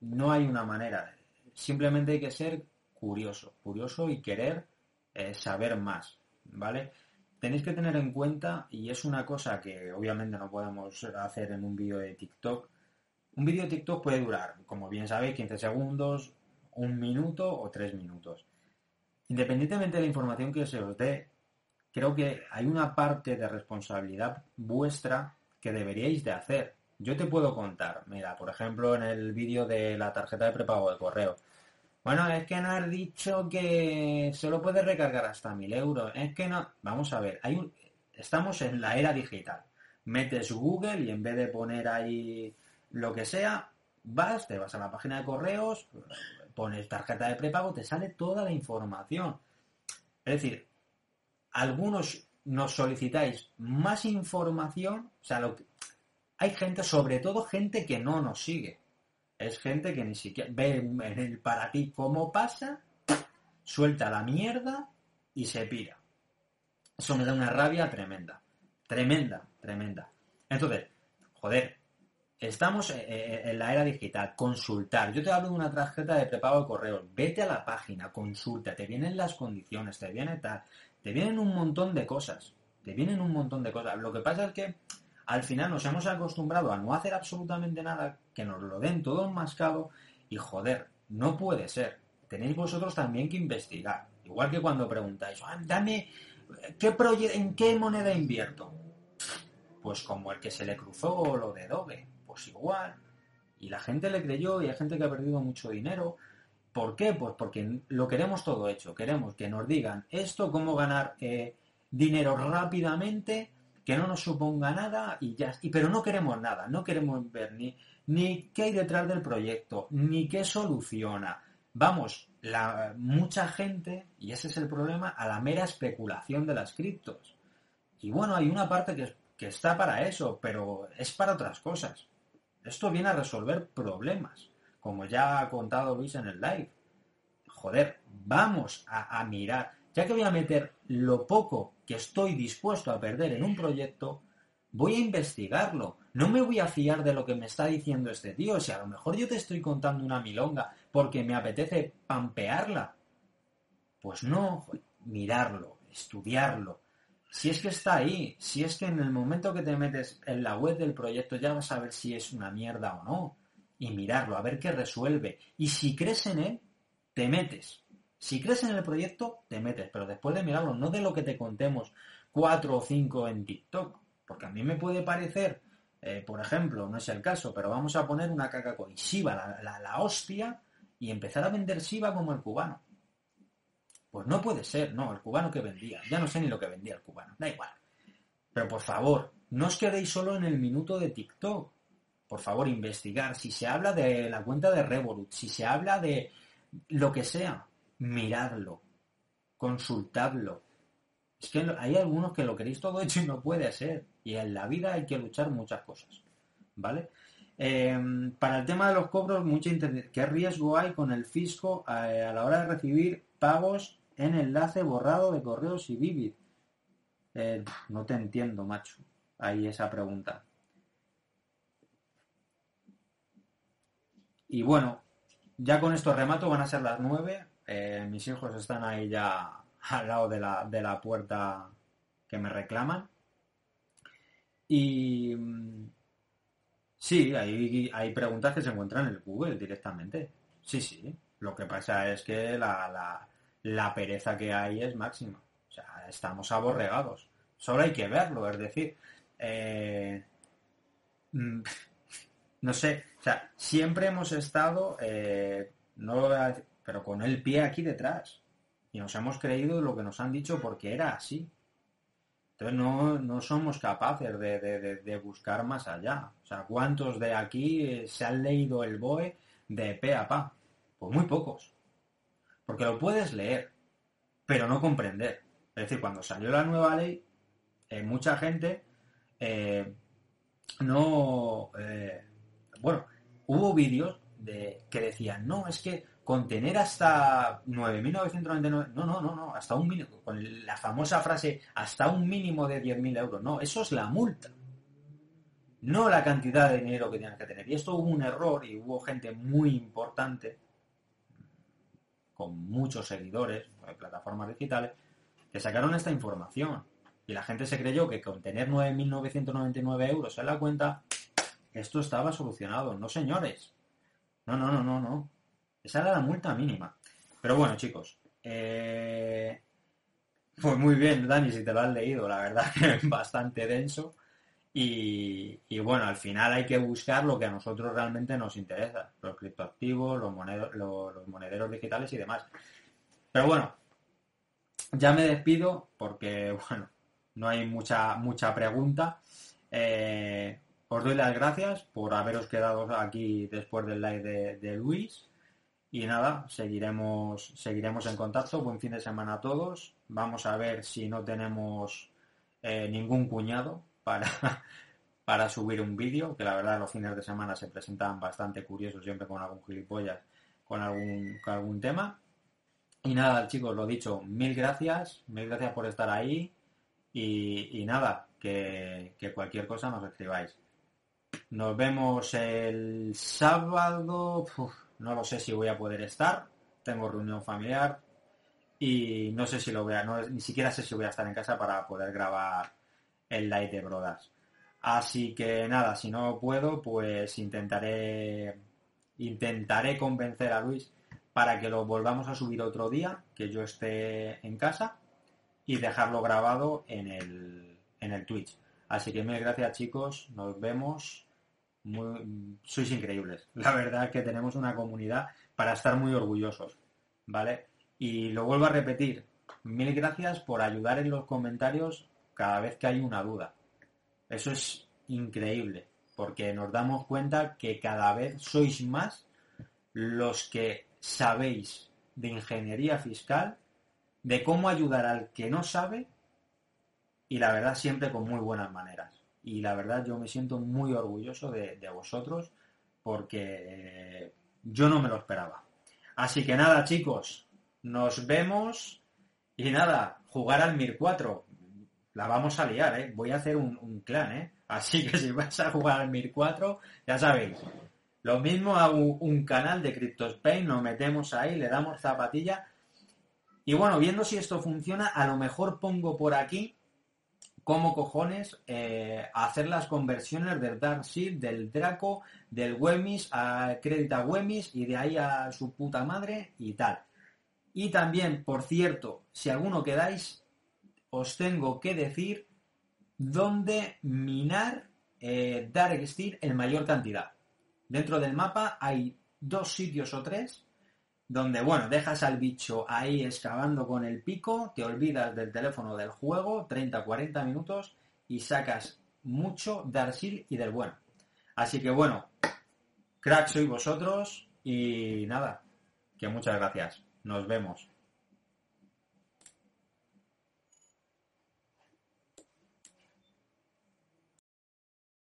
no hay una manera. Simplemente hay que ser curioso, curioso y querer eh, saber más, ¿vale? Tenéis que tener en cuenta, y es una cosa que obviamente no podemos hacer en un vídeo de TikTok, un vídeo de TikTok puede durar, como bien sabéis, 15 segundos, un minuto o tres minutos. Independientemente de la información que se os dé, creo que hay una parte de responsabilidad vuestra que deberíais de hacer. Yo te puedo contar, mira, por ejemplo, en el vídeo de la tarjeta de prepago de correo. Bueno, es que no has dicho que solo puedes recargar hasta mil euros. Es que no. Vamos a ver, hay un... estamos en la era digital. Metes Google y en vez de poner ahí lo que sea, vas, te vas a la página de correos, pones tarjeta de prepago, te sale toda la información. Es decir, algunos nos solicitáis más información, o sea, que, hay gente, sobre todo gente que no nos sigue. Es gente que ni siquiera ve en el para ti cómo pasa, suelta la mierda y se pira. Eso me da una rabia tremenda. Tremenda, tremenda. Entonces, joder, estamos eh, eh, en la era digital. Consultar. Yo te hablo de una tarjeta de prepago de correo. Vete a la página, consulta, te vienen las condiciones, te viene tal. Te vienen un montón de cosas. Te vienen un montón de cosas. Lo que pasa es que al final nos hemos acostumbrado a no hacer absolutamente nada, que nos lo den todo enmascado y joder, no puede ser. Tenéis vosotros también que investigar. Igual que cuando preguntáis, ah, dame, ¿qué ¿en qué moneda invierto? Pues como el que se le cruzó lo de Doge, pues igual. Y la gente le creyó y hay gente que ha perdido mucho dinero. ¿Por qué? Pues porque lo queremos todo hecho. Queremos que nos digan esto, cómo ganar eh, dinero rápidamente que no nos suponga nada y ya. Pero no queremos nada, no queremos ver ni, ni qué hay detrás del proyecto, ni qué soluciona. Vamos, la, mucha gente, y ese es el problema, a la mera especulación de las criptos. Y bueno, hay una parte que, que está para eso, pero es para otras cosas. Esto viene a resolver problemas, como ya ha contado Luis en el live. Joder, vamos a mirar ya que voy a meter lo poco que estoy dispuesto a perder en un proyecto, voy a investigarlo. No me voy a fiar de lo que me está diciendo este tío. Sea, a lo mejor yo te estoy contando una milonga porque me apetece pampearla. Pues no, mirarlo, estudiarlo. Si es que está ahí, si es que en el momento que te metes en la web del proyecto ya vas a ver si es una mierda o no. Y mirarlo, a ver qué resuelve. Y si crees en él, te metes. Si crees en el proyecto, te metes, pero después de mirarlo, no de lo que te contemos cuatro o cinco en TikTok, porque a mí me puede parecer, eh, por ejemplo, no es el caso, pero vamos a poner una caca con Shiba, la, la, hostia, y empezar a vender Shiba como el cubano. Pues no puede ser, no, el cubano que vendía. Ya no sé ni lo que vendía el cubano, da igual. Pero por favor, no os quedéis solo en el minuto de TikTok. Por favor, investigar. Si se habla de la cuenta de Revolut, si se habla de lo que sea, miradlo, consultadlo. Es que hay algunos que lo queréis todo hecho y no puede ser. Y en la vida hay que luchar muchas cosas. ¿Vale? Em, para el tema de los cobros, mucha ¿qué riesgo hay con el fisco eh, a, la hora de recibir pagos en enlace borrado de correos y Vivid? Eh, no te entiendo, macho. Ahí esa pregunta. Y bueno, ya con esto remato, van a ser las nueve. Eh, mis hijos están ahí ya al lado de la, de la puerta que me reclaman. Y mm, sí, hay, hay preguntas que se encuentran en el Google directamente. Sí, sí. Lo que pasa es que la, la, pereza que hay es máxima. O sea, estamos aborregados. Solo hay que verlo, es decir, eh, mm, no sé, o sea, siempre hemos estado, eh, no lo voy a decir, pero con el pie aquí detrás. Y nos hemos creído lo que nos han dicho porque era así. Entonces no, somos capaces de, buscar más allá. O sea, ¿cuántos de aquí se han leído el BOE de pe a pa? Pues muy pocos. Porque lo puedes leer, pero no comprender. Es decir, cuando salió la nueva ley, eh, mucha gente eh, no... Eh, bueno, hubo vídeos de, que decían, no, es que contener hasta 9.999, no, no, no, no, hasta un mínimo, con la famosa frase, hasta un mínimo de 10.000 euros, no, eso es la multa, no la cantidad de dinero que tienes que tener. Y esto hubo un error y hubo gente muy importante, con muchos seguidores de plataformas digitales, que sacaron esta información. Y la gente se creyó que con tener 9.999 euros en la cuenta, esto estaba solucionado. No, señores. No, no, no, no, no. Esa era la multa mínima. Pero bueno, chicos. Eh... Pues muy bien, Dani, si te lo has leído, la verdad que es bastante denso. Y, bueno, al final hay que buscar lo que a nosotros realmente nos interesa. Los criptoactivos, los, monederos digitales y demás. Pero bueno, ya me despido porque, bueno, no hay mucha, mucha pregunta. Eh, os doy las gracias por haberos quedado aquí después del live de, Luis. Y nada, seguiremos, seguiremos en contacto. Buen fin de semana a todos. Vamos a ver si no tenemos eh, ningún cuñado para, para subir un vídeo, que la verdad los fines de semana se presentan bastante curiosos, siempre con algún gilipollas, con algún, con algún tema. Y nada, chicos, lo dicho, mil gracias, mil gracias por estar ahí. Y, nada, que, que cualquier cosa nos escribáis. Nos vemos el sábado. No lo sé si voy a poder estar. Tengo reunión familiar. Y no sé si lo voy a. ni siquiera sé si voy a estar en casa para poder grabar el live de Brodas. Así que nada, si no puedo, pues intentaré. Intentaré convencer a Luis para que lo volvamos a subir otro día, que yo esté en casa y dejarlo grabado en el, en el Twitch. Así que mil gracias chicos, nos vemos. Sois increíbles. La verdad que tenemos una comunidad para estar muy orgullosos. ¿Vale? Y lo vuelvo a repetir. Mil gracias por ayudar en los comentarios cada vez que hay una duda. Eso es increíble. Porque nos damos cuenta que cada vez sois más los que sabéis de ingeniería fiscal, de cómo ayudar al que no sabe y la verdad siempre con muy buenas maneras. Y la verdad yo me siento muy orgulloso de, vosotros porque eh, yo no me lo esperaba. Así que nada chicos, nos vemos y nada, jugar al Mir 4. La vamos a liar, ¿eh? Voy a hacer un, clan, ¿eh? Así que si vais a jugar al Mir 4, ya sabéis. Lo mismo hago un canal de CryptoSpain, nos metemos ahí, le damos zapatilla. Y bueno, viendo si esto funciona, a lo mejor pongo por aquí cómo cojones eh, hacer las conversiones del Dark del Draco, del Wemis a Crédita Wemis y de ahí a su puta madre y tal. Y también, por cierto, si alguno quedáis, os tengo que decir dónde minar eh, en mayor cantidad. Dentro del mapa hay dos sitios o tres donde, bueno, dejas al bicho ahí excavando con el pico, te olvidas del teléfono del juego, 30-40 minutos, y sacas mucho de Arsil y del bueno. Así que bueno, crack sois vosotros y nada, que muchas gracias. Nos vemos.